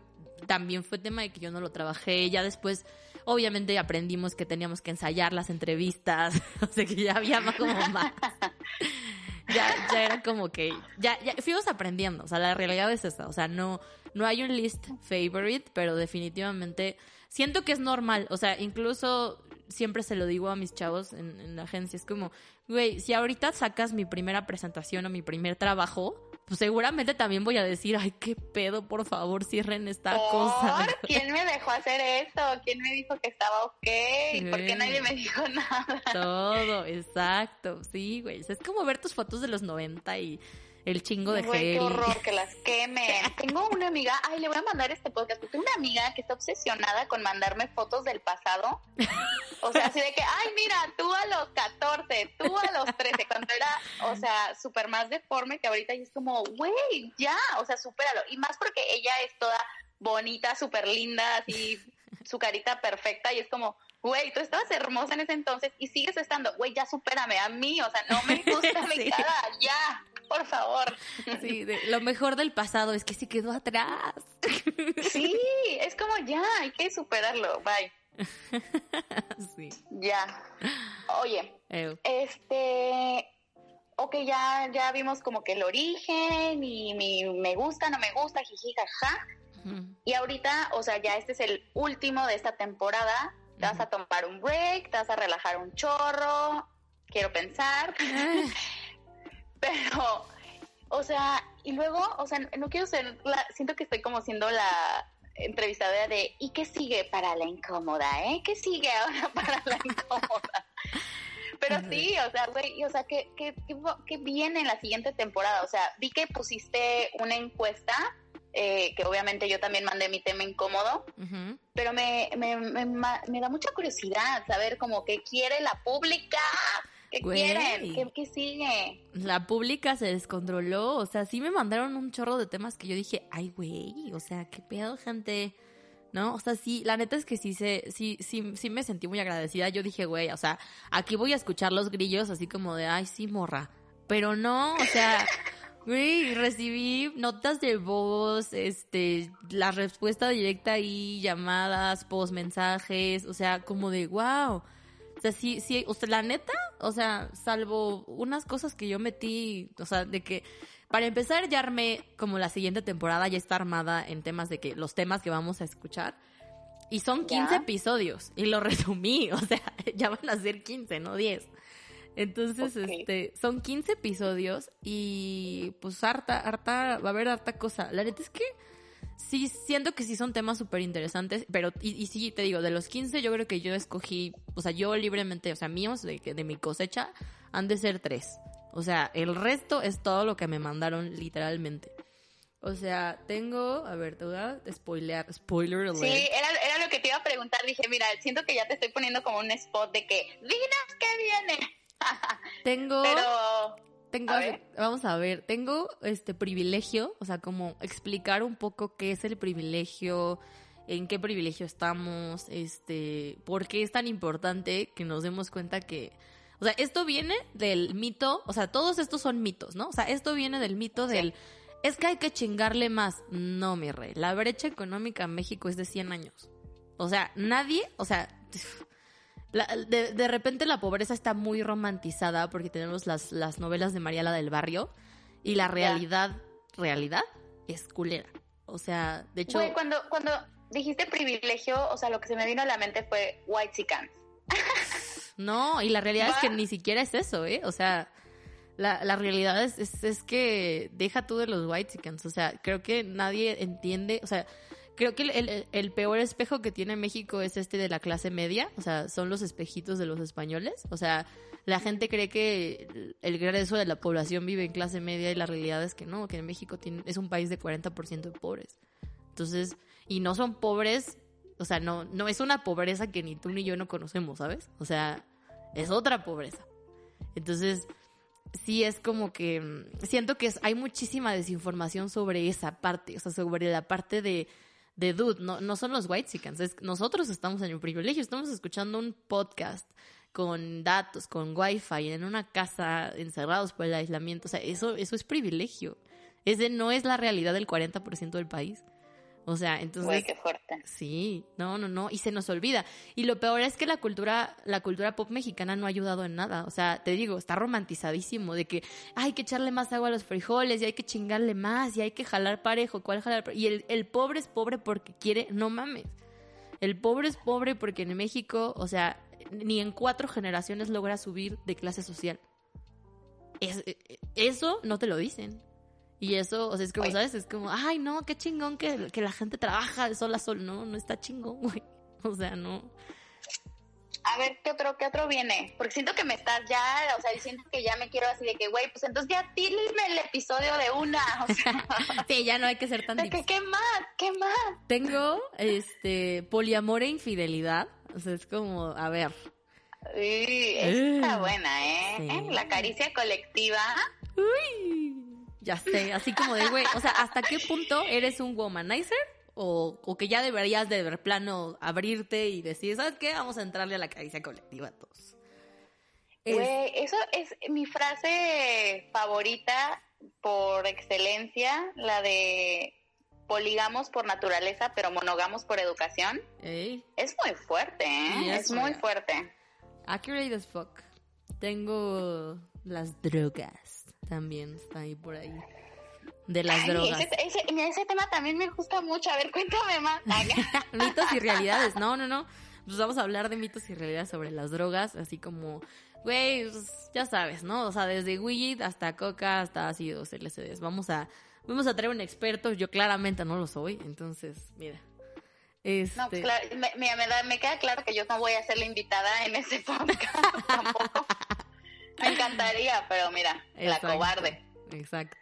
también fue tema de que yo no lo trabajé. Ya después obviamente aprendimos que teníamos que ensayar las entrevistas. O sea que ya había como más ya, ya era como que ya, ya fuimos aprendiendo, o sea, la realidad es esa, o sea, no, no hay un list favorite, pero definitivamente siento que es normal, o sea, incluso siempre se lo digo a mis chavos en, en la agencia, es como, güey, si ahorita sacas mi primera presentación o mi primer trabajo, pues seguramente también voy a decir, ay, qué pedo, por favor, cierren esta cosa. ¿Por? ¿Quién me dejó hacer esto? ¿Quién me dijo que estaba ok? ¿Por qué Sí. nadie me dijo nada? Todo, exacto, sí, güey, o sea, es como ver tus fotos de los 90 y el chingo de Güey, qué gel. horror que las quemen. Tengo una amiga, ay, le voy a mandar este podcast, porque tengo una amiga que está obsesionada con mandarme fotos del pasado. O sea, así de que, ay, mira, tú a los 14, tú a los 13, cuando era, o sea, súper más deforme que ahorita y es como, güey, ya, o sea, supéralo. Y más porque ella es toda bonita, súper linda, así su carita perfecta y es como, güey, tú estabas hermosa en ese entonces y sigues estando, güey, ya supérame a mí, o sea, no me gusta mi Sí. cara, ya, por favor. Sí, de- lo mejor del pasado es que se quedó atrás. Sí, es como ya, hay que superarlo, bye, Sí. ya. Oye, Ew. este, ok, ya, ya vimos como que el origen y mi me gusta, no me gusta, jiji, jaja. Y ahorita, o sea, ya este es el último de esta temporada. Te vas a tomar un break, te vas a relajar un chorro, quiero pensar. Pero, o sea, y luego, o sea, no quiero ser la, siento que estoy como siendo la entrevistadora de ¿y qué sigue para la incómoda, eh? ¿Qué sigue ahora para la incómoda? Pero sí, o sea, güey, o sea, ¿qué, qué, qué, qué viene en la siguiente temporada? O sea, vi que pusiste una encuesta, eh, que obviamente yo también mandé mi tema incómodo, Ujú. pero me, me, me, me da mucha curiosidad saber como qué quiere la pública, qué Güey. quieren, qué, qué sigue. La pública se descontroló, o sea, sí me mandaron un chorro de temas que yo dije, ay, güey, o sea, qué pedo, gente, ¿no? O sea, sí, la neta es que sí, se, sí, sí, sí me sentí muy agradecida, yo dije, güey, o sea, aquí voy a escuchar los grillos así como de, ay, sí, morra, pero no, o sea, güey, recibí notas de voz, este, la respuesta directa ahí, llamadas, post, mensajes, o sea, como de, wow. O sea, sí, sí, o sea, la neta, o sea, salvo unas cosas que yo metí, o sea, de que, para empezar, ya armé como la siguiente temporada, ya está armada en temas de que, los temas que vamos a escuchar. Y son 15 Ya. episodios, y lo resumí, o sea, ya van a ser 15, no 10. Entonces, este, son 15 episodios y pues harta, harta, va a haber harta cosa. La neta es que sí, siento que sí son temas súper interesantes, pero, y, y sí, te digo, de los 15 yo creo que yo escogí, o sea, yo libremente, o sea, míos, de, que- de mi cosecha, han de ser tres. O sea, el resto es todo lo que me mandaron literalmente. O sea, tengo, a ver, te voy a spoilear, spoiler alert. Sí, era, era lo que te iba a preguntar. Dije, mira, siento que ya te estoy poniendo como un spot de que, dinos qué viene. Tengo, Pero, tengo, a ver. vamos a ver, tengo este privilegio, o sea, como explicar un poco qué es el privilegio, en qué privilegio estamos, este, por qué es tan importante que nos demos cuenta que, o sea, esto viene del mito, o sea, todos estos son mitos, ¿no? O sea, esto viene del mito del, es que hay que chingarle más. No, mi rey, la brecha económica en México es de 100 años. O sea, nadie, o sea, la- de, de repente la pobreza está muy romantizada porque tenemos las, las novelas de Mariala del Barrio y la realidad, realidad, es culera. O sea, de hecho, güey, cuando, cuando dijiste privilegio, o sea, lo que se me vino a la mente fue white chican. no, y la realidad es que ni siquiera es eso, ¿eh? O sea, la, la realidad es, es, es que deja tú de los white o sea, creo que nadie entiende, o sea, creo que el, peor espejo que tiene México es este de la clase media, o sea, son los espejitos de los españoles, o sea, la gente cree que el- grueso de la población vive en clase media y la realidad es que no, que México tiene, es un país de 40% de pobres. Entonces, y no son pobres, o sea, no, no es una pobreza que ni tú ni yo no conocemos, ¿sabes? O sea, es otra pobreza. Entonces, sí es como que mm, siento que hay muchísima desinformación sobre esa parte, o sea, sobre la parte de, de dude, no, no son los white es nosotros estamos en el privilegio, estamos escuchando un podcast con datos, con wifi, en una casa, encerrados por el aislamiento, o sea, eso, eso es privilegio. Ese no es la realidad del 40% del país. O sea, entonces... Qué fuerte. Sí, no, no, no, y se nos olvida. Y lo peor es que la cultura, la cultura pop mexicana no ha ayudado en nada. O sea, te digo, está romantizadísimo de que hay que echarle más agua a los frijoles y hay que chingarle más y hay que jalar parejo. ¿Cuál jalar parejo? Y el, el pobre es pobre porque quiere, no mames. El pobre es pobre porque en México, o sea, ni en cuatro generaciones logra subir de clase social. Es- eh, eso no te lo dicen. Y eso, o sea, es como, Oye. ¿sabes? Es como, ay, no, qué chingón que, que la gente trabaja de sol a sol. No, no está chingón, güey. O sea, no. A ver, ¿qué otro, qué otro viene? Porque siento que me estás ya, o sea, siento que ya me quiero así de que, güey, pues entonces ya dime el episodio de una. O sea, Sí, ya no hay que ser tan que. ¿qué más? ¿Qué más? Tengo, este, poliamor e infidelidad. O sea, es como, a ver. Uy, está Eh, buena, ¿eh? sí. La caricia colectiva. Uy, ya sé, así como de, güey, o sea, ¿hasta qué punto eres un womanizer o, o que ya deberías de ver plano abrirte y decir, ¿sabes qué? Vamos a entrarle a la caricia colectiva a todos. Es- Güey, eso es mi frase favorita por excelencia, la de poligamos por naturaleza, pero monogamos por educación. ey, Es muy fuerte, ¿eh? Es muy fuerte. accurate as fuck. Tengo las drogas. También está ahí por ahí. De las Ay, drogas. ese, ese- mira, ese tema también me gusta mucho. A ver, cuéntame más. Mitos y realidades. No, no, no. Pues vamos a hablar de mitos y realidades sobre las drogas, así como, güey, pues, ya sabes, ¿no? O sea, desde weed hasta coca, hasta ácidos LSDs. Vamos a, vamos a traer un experto. Yo claramente no lo soy, entonces, mira. Este, No, pues claro, me, mira, me, da- me queda claro que yo no voy a ser la invitada en ese podcast tampoco. Me encantaría, pero mira, la cobarde. Exacto.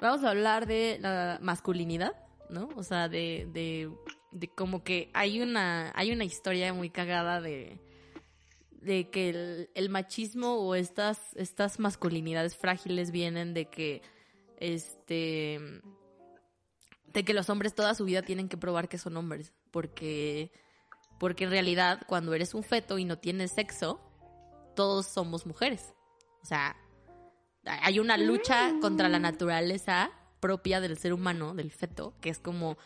Vamos a hablar de la masculinidad, ¿no? O sea, de, de, de como que hay una, hay una historia muy cagada de, de que el, el machismo o estas, estas masculinidades frágiles vienen de que, este, de que los hombres toda su vida tienen que probar que son hombres, porque, porque en realidad cuando eres un feto y no tienes sexo, todos somos mujeres. O sea, hay una lucha contra la naturaleza propia del ser humano, del feto, que es como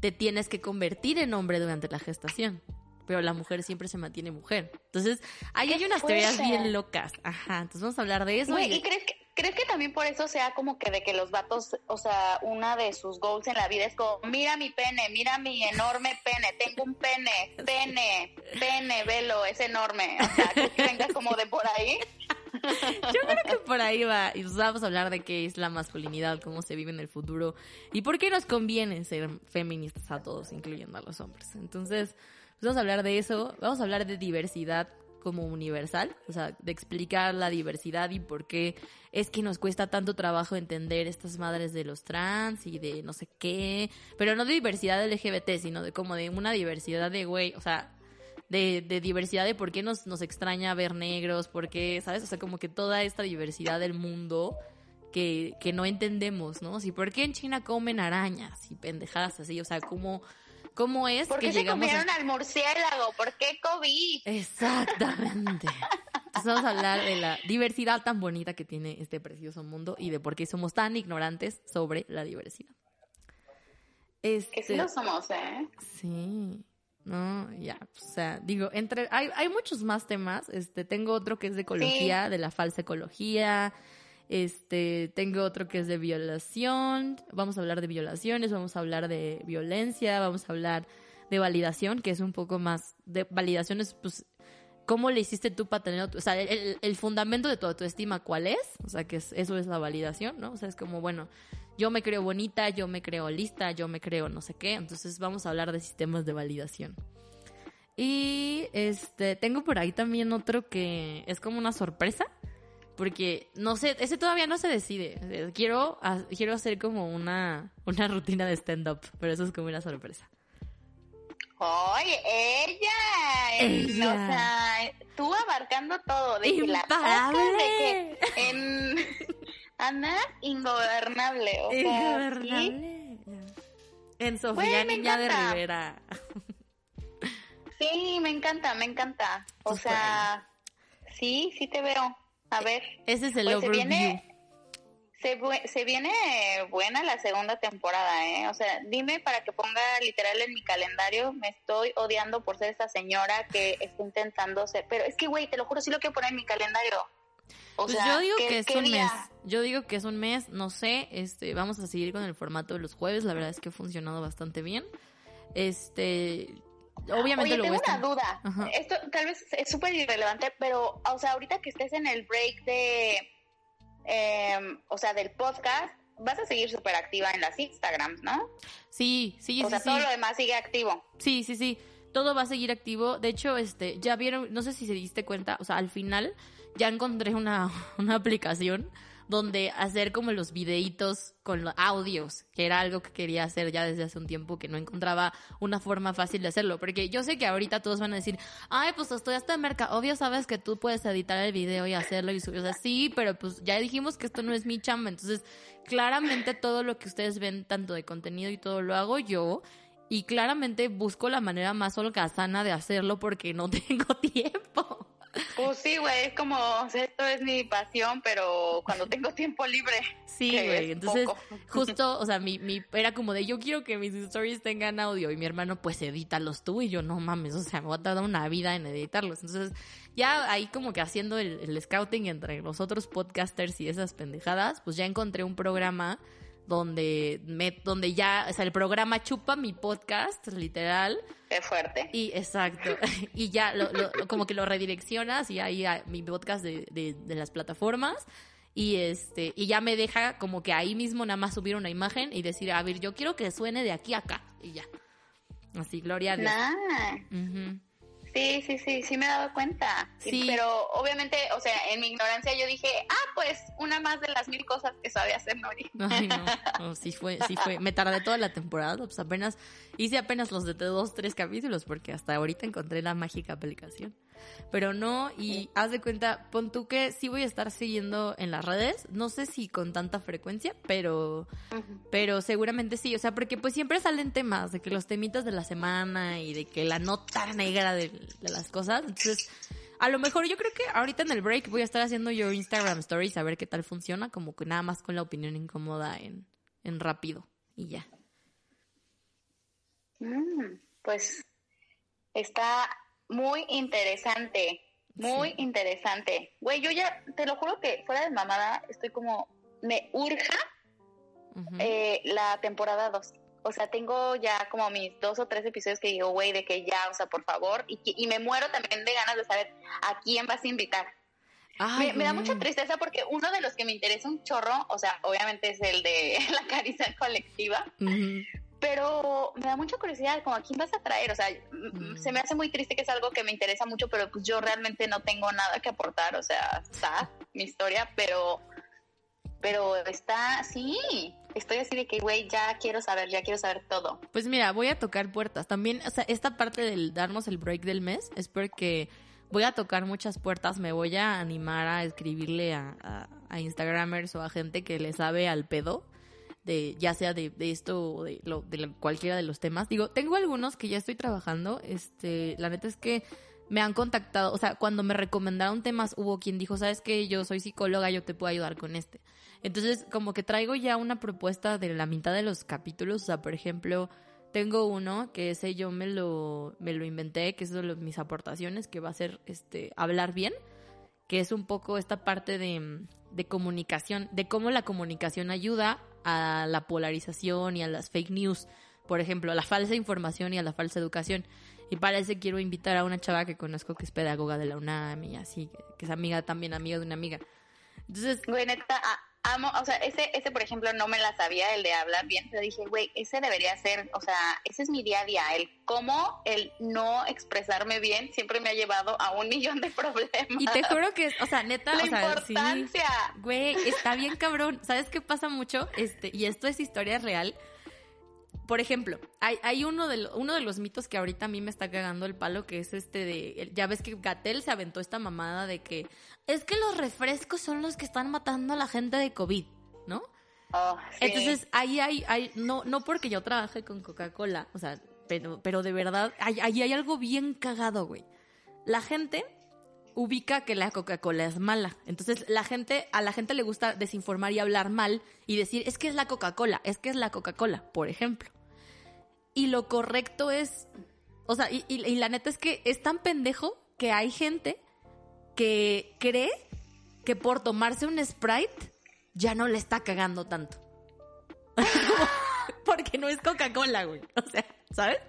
te tienes que convertir en hombre durante la gestación. Pero la mujer siempre se mantiene mujer. Entonces, ahí hay unas teorías bien locas. Ajá, entonces vamos a hablar de eso. Güey, y- ¿y crees que, crees que también por eso sea como que de que los vatos, o sea, una de sus goals en la vida es como, mira mi pene, mira mi enorme pene, tengo un pene, pene, pene, velo, es enorme. O sea, ¿crees que venga como de por ahí? Yo creo que por ahí va. Y pues vamos a hablar de qué es la masculinidad, cómo se vive en el futuro y por qué nos conviene ser feministas a todos, incluyendo a los hombres. Entonces, pues vamos a hablar de eso. Vamos a hablar de diversidad como universal, o sea, de explicar la diversidad y por qué es que nos cuesta tanto trabajo entender estas madres de los trans y de no sé qué, pero no de diversidad LGBT, sino de como de una diversidad de güey, o sea, de, de diversidad de por qué nos, nos extraña ver negros, por qué, ¿sabes? O sea, como que toda esta diversidad del mundo que, que no entendemos, ¿no? Sí, ¿por qué en China comen arañas y pendejadas así? O sea, ¿cómo, cómo es ¿Por que qué se llegamos a- comieron al murciélago? ¿Por qué COVID? Exactamente. Entonces vamos a hablar de la diversidad tan bonita que tiene este precioso mundo y de por qué somos tan ignorantes sobre la diversidad. Que sí Este, lo somos, ¿eh? Sí, no, ya, o sea, digo, entre, hay, hay muchos más temas, este, tengo otro que es de ecología, de la falsa ecología, este, tengo otro que es de violación, vamos a hablar de violaciones, vamos a hablar de violencia, vamos a hablar de validación, que es un poco más, de validaciones, pues, ¿cómo le hiciste tú para tener, o sea, el, fundamento de tu autoestima, ¿cuál es? O sea, que es- eso es la validación, ¿no? O sea, es como, bueno, yo me creo bonita, yo me creo lista, yo me creo no sé qué. Entonces vamos a hablar de sistemas de validación. Y este tengo por ahí también otro que es como una sorpresa. Porque no sé, ese todavía no se decide. Eh, Quiero, quiero hacer como una, una rutina de stand-up, pero eso es como una sorpresa. Oye, ella, el- Ella. o sea, tú abarcando todo, de que la de que en Ana ingobernable, o sea, sí. Ingobernable. En Sofía Niña de. Rivera. Sí, me encanta, me encanta. O Pues sea, sí, sí te veo. A ver, Ese es el pues se viene, se, viene buena la segunda temporada, ¿eh? O sea, dime para que ponga literal en mi calendario, me estoy odiando por ser esa señora que está intentando ser, pero es que, güey, te lo juro, sí lo quiero poner en mi calendario. O Pues sea, yo digo ¿qué- que es un día? mes. Yo digo que es un mes, no sé, este, vamos a seguir con el formato de los jueves, la verdad es que ha funcionado bastante bien. Este, obviamente Oye, lo tengo una duda. Ajá. Esto tal vez es súper irrelevante, pero, o sea, ahorita que estés en el break de, em, o sea, del podcast, vas a seguir súper activa en las Instagrams, ¿no? Sí, sí, o sí, sea, sí. todo lo demás sigue activo. Sí, sí, sí. Todo va a seguir activo. De hecho, este, ya vieron, no sé si se diste cuenta, o sea, al final ya encontré una, una aplicación donde hacer como los videitos con los audios, que era algo que quería hacer ya desde hace un tiempo que no encontraba una forma fácil de hacerlo, porque yo sé que ahorita todos van a decir, ay, pues estudiaste en merca, obvio sabes que tú puedes editar el video y hacerlo y subirlo, sí, pero pues ya dijimos que esto no es mi chamba, entonces claramente todo lo que ustedes ven, tanto de contenido y todo, lo hago yo. Y claramente busco la manera más holgazana de hacerlo porque no tengo tiempo. Pues sí, güey, es como, esto es mi pasión, pero cuando tengo tiempo libre. Sí, güey. es Entonces, poco. justo, o sea, mi, mi, era como de yo quiero que mis stories tengan audio y mi hermano, pues edítalos tú y yo, no mames, o sea, me voy a tardar una vida en editarlos. Entonces, ya ahí como que haciendo el, el scouting entre los otros podcasters y esas pendejadas, pues ya encontré un programa donde me, donde ya, o sea, el programa chupa mi podcast, literal, Qué fuerte. y exacto. Y ya lo, lo- como que lo redireccionas y ahí a mi podcast de, de, de las plataformas. Y este, y ya me deja como que ahí mismo nada más subir una imagen y decir, a ver, yo quiero que suene de aquí a acá. Y ya. Así, gloria a Dios. Nah. Ujú. Sí, sí, sí, sí me he dado cuenta. Sí. Pero obviamente, o sea, en mi ignorancia yo dije, ah, pues una más de las mil cosas que sabe hacer Nori. Ay, no. No, sí fue, sí fue. Me tardé toda la temporada, pues apenas, hice apenas los de dos, tres capítulos, porque hasta ahorita encontré la mágica aplicación. Pero no, y haz de cuenta, pon tú que sí voy a estar siguiendo en las redes, no sé si con tanta frecuencia, pero, pero seguramente sí, o sea, porque pues siempre salen temas, de que los temitas de la semana y de que la nota negra de, de las cosas, entonces... A lo mejor yo creo que ahorita en el break voy a estar haciendo yo Instagram Stories a ver qué tal funciona, como que nada más con la opinión incómoda en, en rápido y ya. Mm, pues está muy interesante, muy Sí. interesante. Güey, yo ya, te lo juro que fuera de mamada, estoy como, me urja eh, la temporada 2. O sea, tengo ya como mis dos o tres episodios que digo, güey, de que ya, o sea, por favor. Y, y me muero también de ganas de saber a quién vas a invitar. Ay, me, me da mucha tristeza porque uno de los que me interesa un chorro, o sea, obviamente es el de la caricia colectiva. Pero me da mucha curiosidad, como a quién vas a traer, o sea, m- Mm. se me hace muy triste que es algo que me interesa mucho, pero pues yo realmente no tengo nada que aportar, o sea, está mi historia, pero, pero está, sí, estoy así de que, güey, ya quiero saber, ya quiero saber todo. Pues mira, voy a tocar puertas. También, o sea, esta parte del darnos el break del mes es porque voy a tocar muchas puertas. Me voy a animar a escribirle a, a, a Instagramers o a gente que le sabe al pedo. De, ya sea de, de esto o de, lo, de cualquiera de los temas. Digo, tengo algunos que ya estoy trabajando. Este, la neta es que me han contactado. O sea, cuando me recomendaron temas, hubo quien dijo, sabes que yo soy psicóloga, yo te puedo ayudar con este. Entonces, como que traigo ya una propuesta de la mitad de los capítulos. O sea, por ejemplo, tengo uno que ese yo me lo, me lo inventé, que es de mis aportaciones, que va a ser este hablar bien, que es un poco esta parte de, de comunicación, de cómo la comunicación ayuda a la polarización y a las fake news. Por ejemplo, a la falsa información y a la falsa educación. Y para eso quiero invitar a una chava que conozco que es pedagoga de la UNAM y así, que- es amiga también, amiga de una amiga. Entonces, Güey, neta, a- amo, o sea, ese, ese, por ejemplo, no me la sabía, el de hablar bien, pero dije, güey, ese debería ser, o sea, ese es mi día a día, el cómo el no expresarme bien siempre me ha llevado a un millón de problemas. y te juro que, o sea, neta, La o sea, sí. importancia. Güey, está bien cabrón. ¿Sabes qué pasa mucho? Este, y esto es historia real. Por ejemplo, hay, hay uno, de, uno de los mitos que ahorita a mí me está cagando el palo, que es este de, ya ves que Gatel se aventó esta mamada de que es que los refrescos son los que están matando a la gente de COVID, ¿no? Oh, sí. Entonces, ahí hay, hay no, no porque yo trabaje con Coca-Cola, o sea, pero, pero de verdad, ahí ahí hay algo bien cagado, güey. La gente ubica que la Coca-Cola es mala. Entonces, la gente, a la gente le gusta desinformar y hablar mal y decir, es que es la Coca-Cola, es que es la Coca-Cola, por ejemplo. Y lo correcto es, o sea, y, la neta es que es tan pendejo que hay gente que cree que por tomarse un Sprite ya no le está cagando tanto. Porque no es Coca-Cola, güey. O sea, ¿sabes?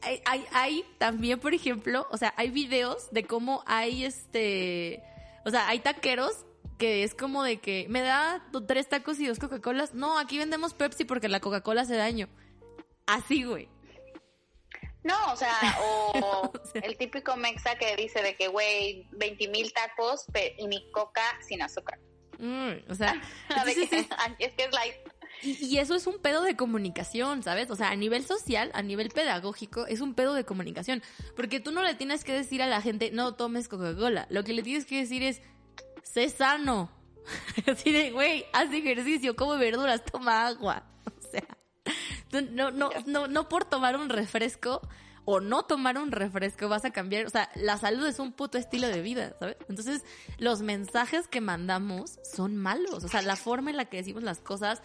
Hay, hay, hay también, por ejemplo, o sea, hay videos de cómo hay este. O sea, hay taqueros que es como de que me da tres tacos y dos Coca-Colas. No, aquí vendemos Pepsi porque la Coca-Cola hace daño. Así, güey. No, o sea, o, O sea. el típico mexa que dice de que, güey, 20 mil tacos y mi coca sin azúcar. Mm, o sea, entonces es- es que es light. y, y eso es un pedo de comunicación, ¿sabes? O sea, a nivel social, a nivel pedagógico, es un pedo de comunicación. Porque tú no le tienes que decir a la gente, no tomes Coca-Cola. Lo que le tienes que decir es, sé sano. Así de, güey, haz ejercicio, come verduras, toma agua. No, no, no, no por tomar un refresco o no tomar un refresco vas a cambiar. O sea, la salud es un puto estilo de vida, ¿sabes? Entonces, los mensajes que mandamos son malos. O sea, la forma en la que decimos las cosas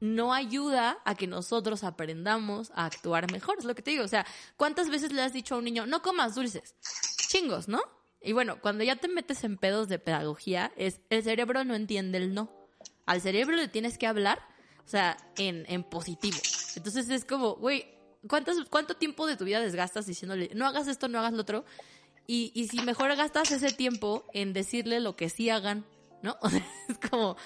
no ayuda a que nosotros aprendamos a actuar mejor. Es lo que te digo. O sea, ¿cuántas veces le has dicho a un niño, no comas dulces? Chingos, ¿no? Y bueno, cuando ya te metes en pedos de pedagogía, es el cerebro no entiende el no. Al cerebro le tienes que hablar, o sea, en, en positivo. Entonces es como, güey, ¿cuántos, ¿cuánto tiempo de tu vida desgastas diciéndole, no hagas esto, no hagas lo otro? Y, y si mejor gastas ese tiempo en decirle lo que sí hagan, ¿no? O sea, es como,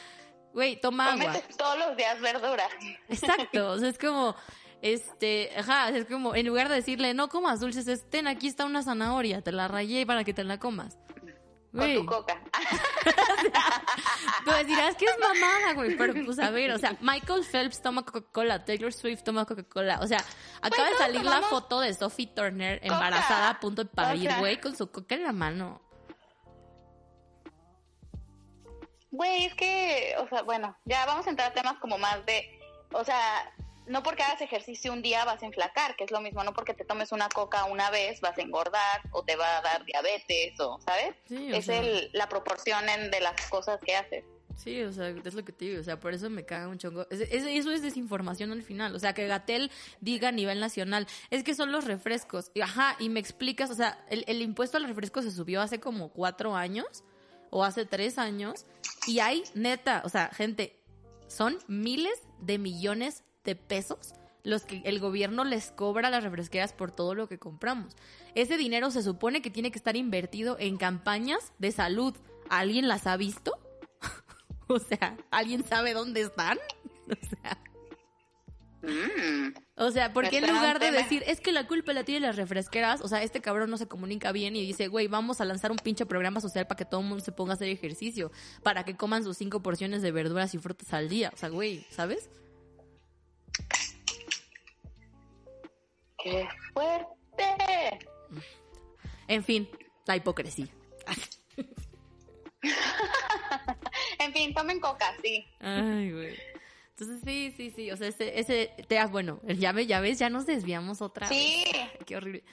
güey, toma agua. Todos los días verdura. Exacto, o sea, es como, este, ajá, es como, en lugar de decirle, no comas dulces, es, ten, aquí está una zanahoria, te la rayé para que te la comas. Con tu coca. pues dirás que es mamada, güey, pero pues a ver, o sea, Michael Phelps toma Coca-Cola, Taylor Swift toma Coca-Cola, o sea, acaba de salir la foto de Sophie Turner Coca. embarazada a punto de parir, sea. güey, con su coca en la mano. Güey, es que, o sea, bueno, ya vamos a entrar a temas como más de, o sea, no porque hagas ejercicio un día vas a enflacar, que es lo mismo, no porque te tomes una coca una vez vas a engordar o te va a dar diabetes o, ¿sabes? Sí, o es sea. el, la proporción en- de las cosas que haces. Sí, o sea, es lo que te digo, o sea, por eso me caga un chongo. Es- es- eso es desinformación al final, o sea, que Gatel diga a nivel nacional, es que son los refrescos, y, ajá, y me explicas, o sea, el, el impuesto al refresco se subió hace como cuatro años, o hace tres años, y hay, neta, o sea, gente, son miles de millones de pesos los que el gobierno les cobra a las refresqueras por todo lo que compramos. Ese dinero se supone que tiene que estar invertido en campañas de salud. ¿Alguien las ha visto? O sea, ¿alguien sabe dónde están? O sea, Mm. o sea, ¿por Me qué en lugar de decir, es que la culpa la tienen las refresqueras, o sea, este cabrón no se comunica bien y dice, güey, vamos a lanzar un pinche programa social para que todo el mundo se ponga a hacer ejercicio, para que coman sus cinco porciones de verduras y frutas al día? O sea, güey, ¿sabes? ¡Qué fuerte! En fin, la hipocresía. En fin, tomen coca, sí. Ay, güey. Entonces, sí, sí, sí, o sea, ese, ese, te, ah, bueno, ya, ve- ya ves, ya nos desviamos otra vez. Sí. Qué horrible.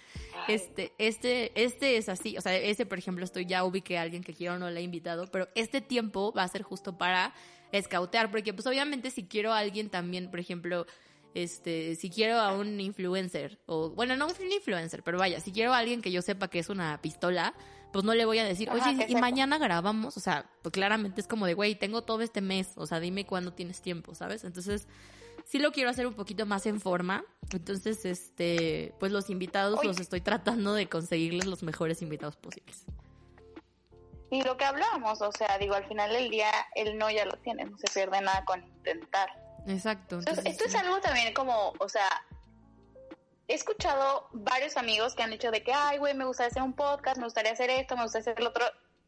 Este, este, este es así, o sea, este, por ejemplo, estoy ya ubiqué a alguien que quiero o no le he invitado, pero este tiempo va a ser justo para escautear, porque pues obviamente si quiero a alguien también, por ejemplo, este, si quiero a un influencer, o bueno, no un influencer, pero vaya, si quiero a alguien que yo sepa que es una pistola, pues no le voy a decir, oye, y sepa. mañana grabamos, o sea, pues claramente es como de, güey, tengo todo este mes, o sea, dime cuándo tienes tiempo, ¿sabes? Entonces, sí lo quiero hacer un poquito más en forma. Entonces, este, pues los invitados los estoy tratando de conseguirles los mejores invitados posibles. Y lo que hablábamos, o sea, digo, al final del día el no ya lo tienes, no se pierde nada con intentar. Exacto. Entonces, esto es sí. algo también como, o sea, he escuchado varios amigos que han dicho de que, ay, güey, me gustaría hacer un podcast, me gustaría hacer esto, me gustaría hacer lo otro.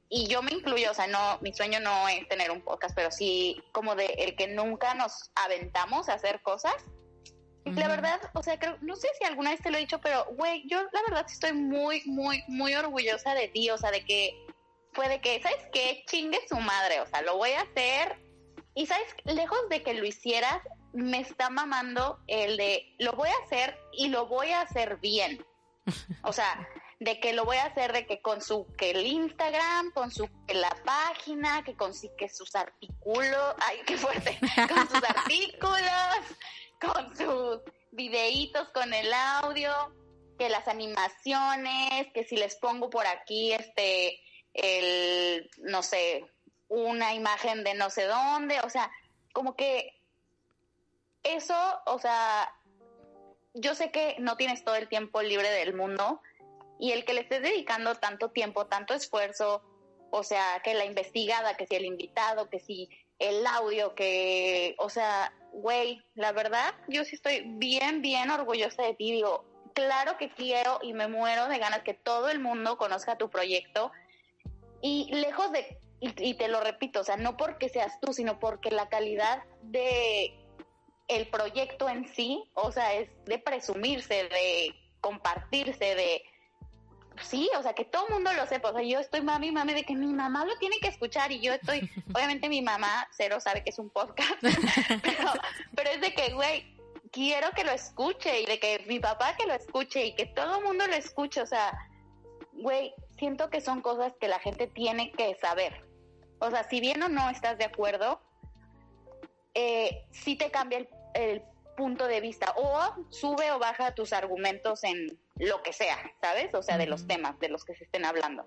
Y yo me incluyo, o sea, no, mi sueño no es tener un podcast, pero sí como de el que nunca nos aventamos a hacer cosas. Y la Ujú. verdad, o sea, creo, no sé si alguna vez te lo he dicho, pero, güey, yo la verdad estoy muy, muy, muy orgullosa de ti, o sea, de que fue de que, ¿sabes qué? Chingue su madre, o sea, lo voy a hacer. Y, ¿sabes? Lejos de que lo hicieras, me está mamando el de, lo voy a hacer y lo voy a hacer bien. O sea, de que lo voy a hacer de que con su, que el Instagram, con su, que la página, que con sí- que sus artículos, ay, qué fuerte, con sus artículos, con sus videitos, con el audio, que las animaciones, que si les pongo por aquí, este, el, no sé, una imagen de no sé dónde, o sea, como que eso, o sea, yo sé que no tienes todo el tiempo libre del mundo y el que le estés dedicando tanto tiempo, tanto esfuerzo, o sea, que la investigada, que si el invitado, que si el audio, que, o sea, güey, la verdad, yo sí estoy bien, bien orgullosa de ti, digo, claro que quiero y me muero de ganas que todo el mundo conozca tu proyecto y lejos de y, y te lo repito, o sea, no porque seas tú, sino porque la calidad de el proyecto en sí, o sea, es de presumirse, de compartirse, de sí, o sea, que todo el mundo lo sepa. O sea, yo estoy mami, mami, de que mi mamá lo tiene que escuchar y yo estoy, obviamente mi mamá cero sabe que es un podcast, pero, pero es de que, güey, quiero que lo escuche y de que mi papá que lo escuche y que todo el mundo lo escuche. O sea, güey, siento que son cosas que la gente tiene que saber. O sea, si bien o no estás de acuerdo, eh, sí te cambia el, el punto de vista o sube o baja tus argumentos en lo que sea, ¿sabes? O sea, de los temas de los que se estén hablando.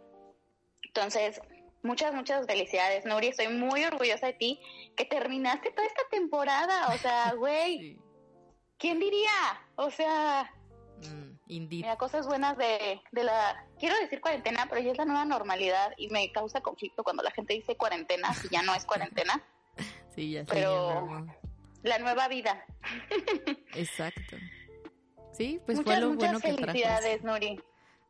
Entonces, muchas, muchas felicidades, Nuri. Estoy muy orgullosa de ti que terminaste toda esta temporada. O sea, güey, Sí. ¿quién diría? O sea, Mm, indeed. mira, cosas buenas de, de la, quiero decir cuarentena, pero ya es la nueva normalidad y me causa conflicto cuando la gente dice cuarentena, si ya no es cuarentena, Sí, ya sé. pero- la nueva vida. Exacto. Sí, pues muchas, fue lo muchas bueno que trajo. felicidades, Nuri.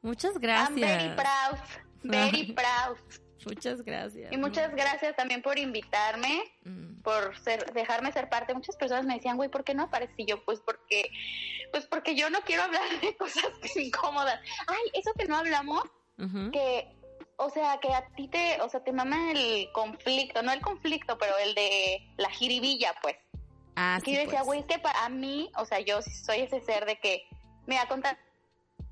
Muchas I'm very gracias. proud, very proud. Muchas gracias. Y muchas gracias también por invitarme, Mm, por ser, dejarme ser parte. Muchas personas me decían, güey, ¿por qué no aparecí yo? Pues porque, pues porque yo no quiero hablar de cosas incómodas. Ay, eso que no hablamos, que, o sea, que a ti te, o sea, te mama el conflicto, no el conflicto, pero el de la jiribilla, pues. Ah, que sí, yo decía, pues. güey, es que para mí, o sea, yo soy ese ser de que, mira, con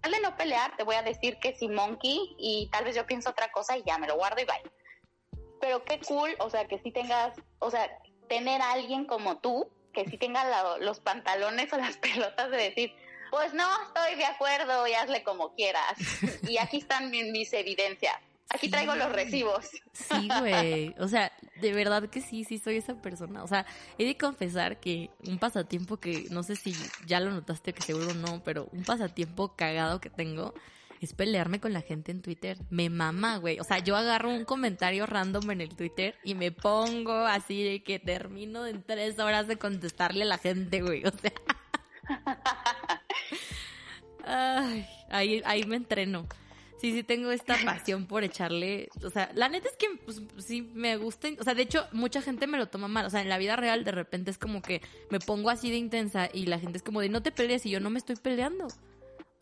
tal de no pelear, te voy a decir que sí, monkey, y tal vez yo pienso otra cosa y ya me lo guardo y bye. Pero qué cool, o sea, que sí tengas, o sea, tener a alguien como tú, que sí tenga la- los pantalones o las pelotas de decir, pues no, estoy de acuerdo y hazle como quieras. y aquí están mi- mis evidencias. Aquí traigo los recibos. Sí, güey. O sea, de verdad que sí, sí soy esa persona. O sea, he de confesar que un pasatiempo que no sé si ya lo notaste, que seguro no, pero un pasatiempo cagado que tengo es pelearme con la gente en Twitter. Me mama, güey. O sea, yo agarro un comentario random en el Twitter y me pongo así de que termino en tres horas de contestarle a la gente, güey. O sea. Ay, ahí, ahí me entreno. Sí, sí tengo esta pasión por echarle, o sea, la neta es que pues, sí me gusta, o sea, de hecho mucha gente me lo toma mal, o sea, en la vida real de repente es como que me pongo así de intensa y la gente es como de no te pelees y yo no me estoy peleando.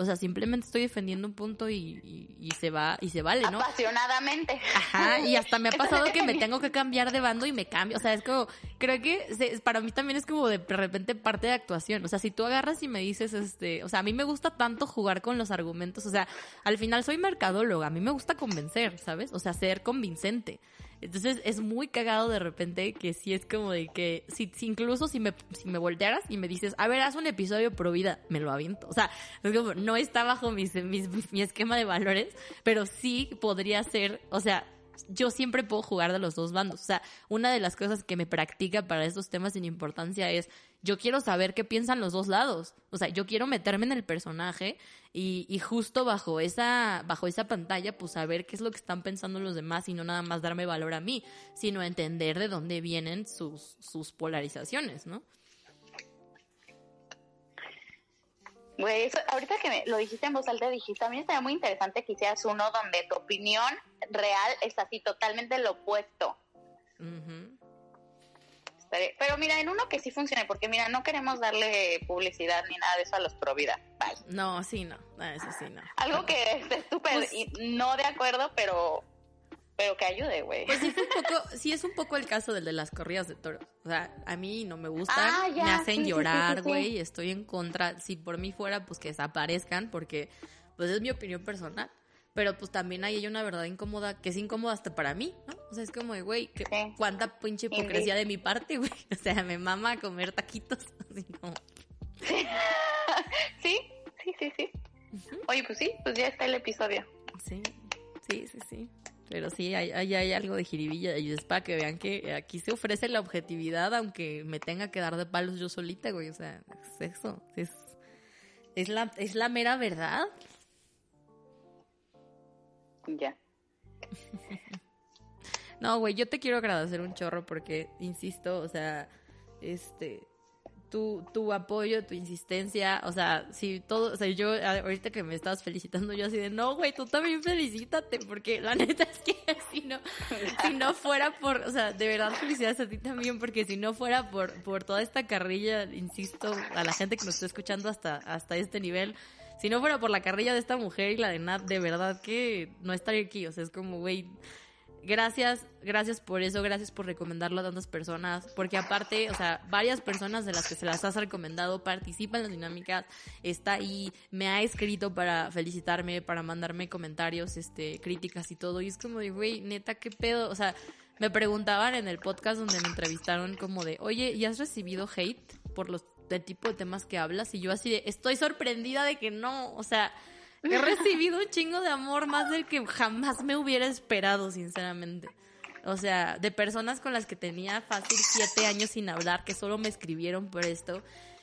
O sea, simplemente estoy defendiendo un punto y, y- y se va, y se vale, ¿no? Apasionadamente. Ajá, y hasta me ha pasado que me tengo que cambiar de bando y me cambio. O sea, es como, creo que se- para mí también es como de repente parte de actuación. O sea, si tú agarras y me dices, este, o sea, a mí me gusta tanto jugar con los argumentos. O sea, al final soy mercadóloga, a mí me gusta convencer, ¿sabes? O sea, ser convincente. Entonces es muy cagado de repente que sí es como de que, si, si incluso si me, si me voltearas y me dices, a ver, haz un episodio pro vida, me lo aviento. O sea, es como, no está bajo mis, mis- mi esquema de valores, pero sí podría ser, o sea, yo siempre puedo jugar de los dos bandos. O sea, una de las cosas que me practica para estos temas sin importancia es, yo quiero saber qué piensan los dos lados. O sea, yo quiero meterme en el personaje y, y justo bajo esa, bajo esa pantalla, pues saber qué es lo que están pensando los demás y no nada más darme valor a mí, sino entender de dónde vienen sus, sus polarizaciones, ¿no? Güey, eso- ahorita que me- lo dijiste en voz alta, dijiste, a mí estaría muy interesante que hicieras uno donde tu opinión real es así, totalmente lo opuesto. Pero mira, en uno que sí funcione, porque mira, no queremos darle publicidad ni nada de eso a los pro vida. Bye. No, sí, no. Eso sí, no. Algo que esté súper Pues- y no de acuerdo, pero pero que ayude, güey. Pues sí, fue un poco, sí es un poco el caso del de las corridas de toros. O sea, a mí no me gustan, Ah, ya, me hacen sí, llorar, sí, sí. güey, estoy en contra. Si por mí fuera, pues que desaparezcan, porque pues es mi opinión personal. Pero pues también ahí hay una verdad incómoda, que es incómoda hasta para mí, ¿no? O sea, es como de, güey, cuánta pinche hipocresía de mi parte, güey. O sea, me mama comer taquitos. Así como, Sí, sí, sí, sí. Oye, pues sí, pues ya está el episodio. sí, sí, sí, sí. Pero sí, hay, hay, hay algo de jiribilla. Y es para que vean que aquí se ofrece la objetividad, aunque me tenga que dar de palos yo solita, güey. O sea, es eso. Es, es, la, es la mera verdad. Ya. No, güey, yo te quiero agradecer un chorro porque, insisto, o sea, este, tu, tu apoyo, tu insistencia, o sea, si todo, o sea, yo ahorita que me estabas felicitando, yo así de, no, güey, tú también felicítate, porque la neta es que si no, si no fuera por, o sea, de verdad felicidades a ti también, porque si no fuera por, por toda esta carrilla, insisto, a la gente que nos está escuchando hasta, hasta este nivel, si no fuera por la carrilla de esta mujer y la de Nat, de verdad que no estaría aquí, o sea, es como, güey, gracias, gracias por eso, gracias por recomendarlo a tantas personas, porque aparte, o sea, varias personas de las que se las has recomendado participan en las dinámicas, está ahí, me ha escrito para felicitarme, para mandarme comentarios, este, críticas y todo, y es como de, güey, neta, qué pedo, o sea, me preguntaban en el podcast donde me entrevistaron como de, oye, ¿y has recibido hate por los del tipo de temas que hablas? Y yo así de, estoy sorprendida de que no, o sea, He recibido un chingo de amor más del que jamás me hubiera esperado, sinceramente. O sea, de personas con las que tenía fácil siete años sin hablar, que solo me escribieron por esto.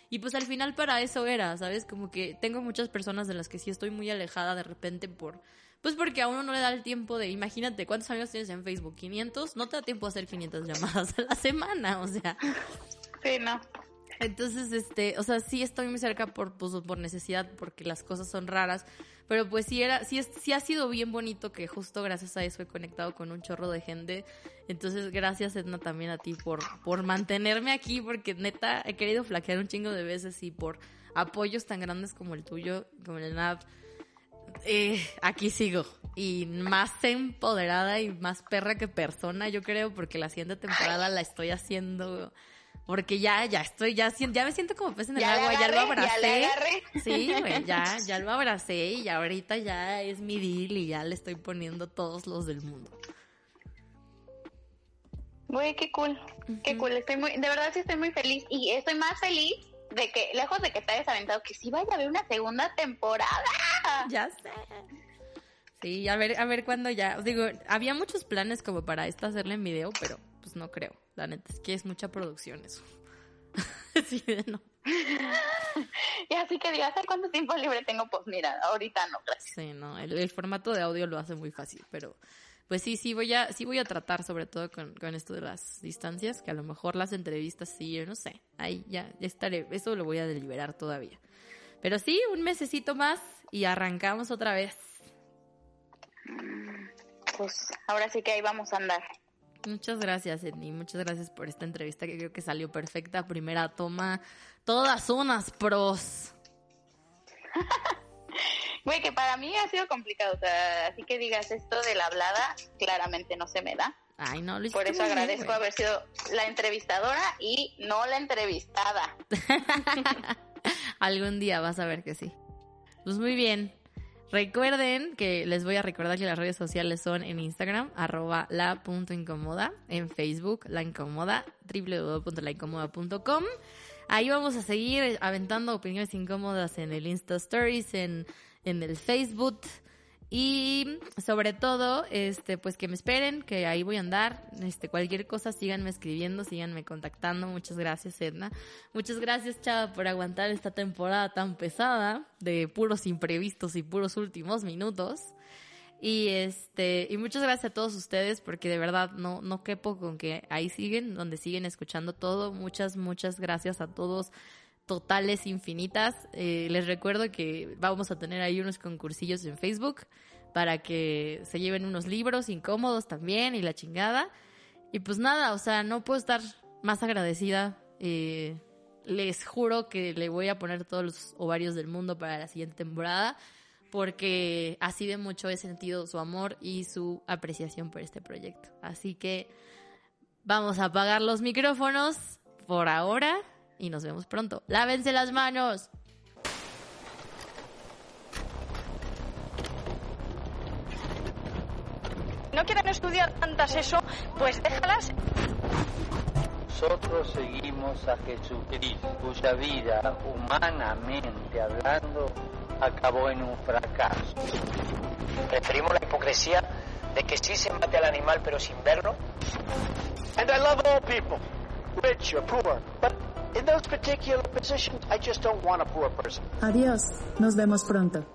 Y pues al final para eso era, ¿sabes? Como que tengo muchas personas de las que sí estoy muy alejada de repente por... Pues porque a uno no le da el tiempo de... Imagínate, ¿cuántos años tienes en Facebook? ¿500? No te da tiempo a hacer 500 llamadas a la semana, o sea... Sí, no. Entonces, este, o sea, sí estoy muy cerca por, pues, por necesidad, porque las cosas son raras. Pero pues sí era, sí, sí ha sido bien bonito que justo gracias a eso he conectado con un chorro de gente. Entonces, gracias Edna también a ti por, por mantenerme aquí, porque neta he querido flaquear un chingo de veces y por apoyos tan grandes como el tuyo, como el NAP. Eh, aquí sigo. Y más empoderada y más perra que persona, yo creo, porque la siguiente temporada la estoy haciendo porque ya, ya estoy, ya, ya me siento como pez en el agua, ya lo abracé. sí, güey, ya, ya lo abracé y ahorita ya es mi deal y ya le estoy poniendo todos los del mundo. Güey, qué cool, qué cool, estoy muy, de verdad sí estoy muy feliz y estoy más feliz de que, lejos de que te hayas aventado, que sí vaya a haber una segunda temporada. Ya sé. Sí, a ver, a ver cuándo ya. Os digo, había muchos planes como para esta hacerle en video, pero pues no creo. La neta es que es mucha producción eso. sí, no. y así que digas, ¿cuánto tiempo libre tengo? Pues mira, ahorita no, gracias. Sí, no, el, formato de audio lo hace muy fácil, pero pues sí, sí voy a, sí voy a tratar sobre todo con, con esto de las distancias, que a lo mejor las entrevistas sí, yo no sé, ahí ya, ya estaré, eso lo voy a deliberar todavía. Pero sí, un mesecito más y arrancamos otra vez. Pues ahora sí que ahí vamos a andar. Muchas gracias, Edni. Muchas gracias por esta entrevista que creo que salió perfecta. Primera toma, todas unas pros. Güey, que para mí ha sido complicado. O sea, así que digas esto de la hablada, claramente no se me da. Ay, no, lo Por eso agradezco haber sido la entrevistadora y no la entrevistada. Algún día vas a ver que sí. Pues muy bien. Recuerden que les voy a recordar que las redes sociales son en Instagram, arroba la.incomoda, en Facebook, la incomoda, www.laincómoda.com. Ahí vamos a seguir aventando opiniones incómodas en el Insta Stories, en, en el Facebook. Y sobre todo, este, pues que me esperen, que ahí voy a andar. Este, cualquier cosa, síganme escribiendo, síganme contactando. Muchas gracias, Edna. Muchas gracias, Chava, por aguantar esta temporada tan pesada de puros imprevistos y puros últimos minutos. Y este, y muchas gracias a todos ustedes, porque de verdad no, no quepo con que ahí siguen, donde siguen escuchando todo. Muchas, muchas gracias a todos totales infinitas. Eh, les recuerdo que vamos a tener ahí unos concursillos en Facebook para que se lleven unos libros incómodos también y la chingada. Y pues nada, o sea, no puedo estar más agradecida. Eh, les juro que le voy a poner todos los ovarios del mundo para la siguiente temporada porque así de mucho he sentido su amor y su apreciación por este proyecto. Así que vamos a apagar los micrófonos por ahora y nos vemos pronto. Lávense las manos. No quieren estudiar tantas eso, pues déjalas. Nosotros seguimos a Jesucristo, cuya vida, humanamente hablando, acabó en un fracaso. Preferimos la hipocresía de que sí se mate al animal pero sin verlo. And I love all people, rich or poor, but in those particular positions, I just don't want a poor person. Adiós, nos vemos pronto.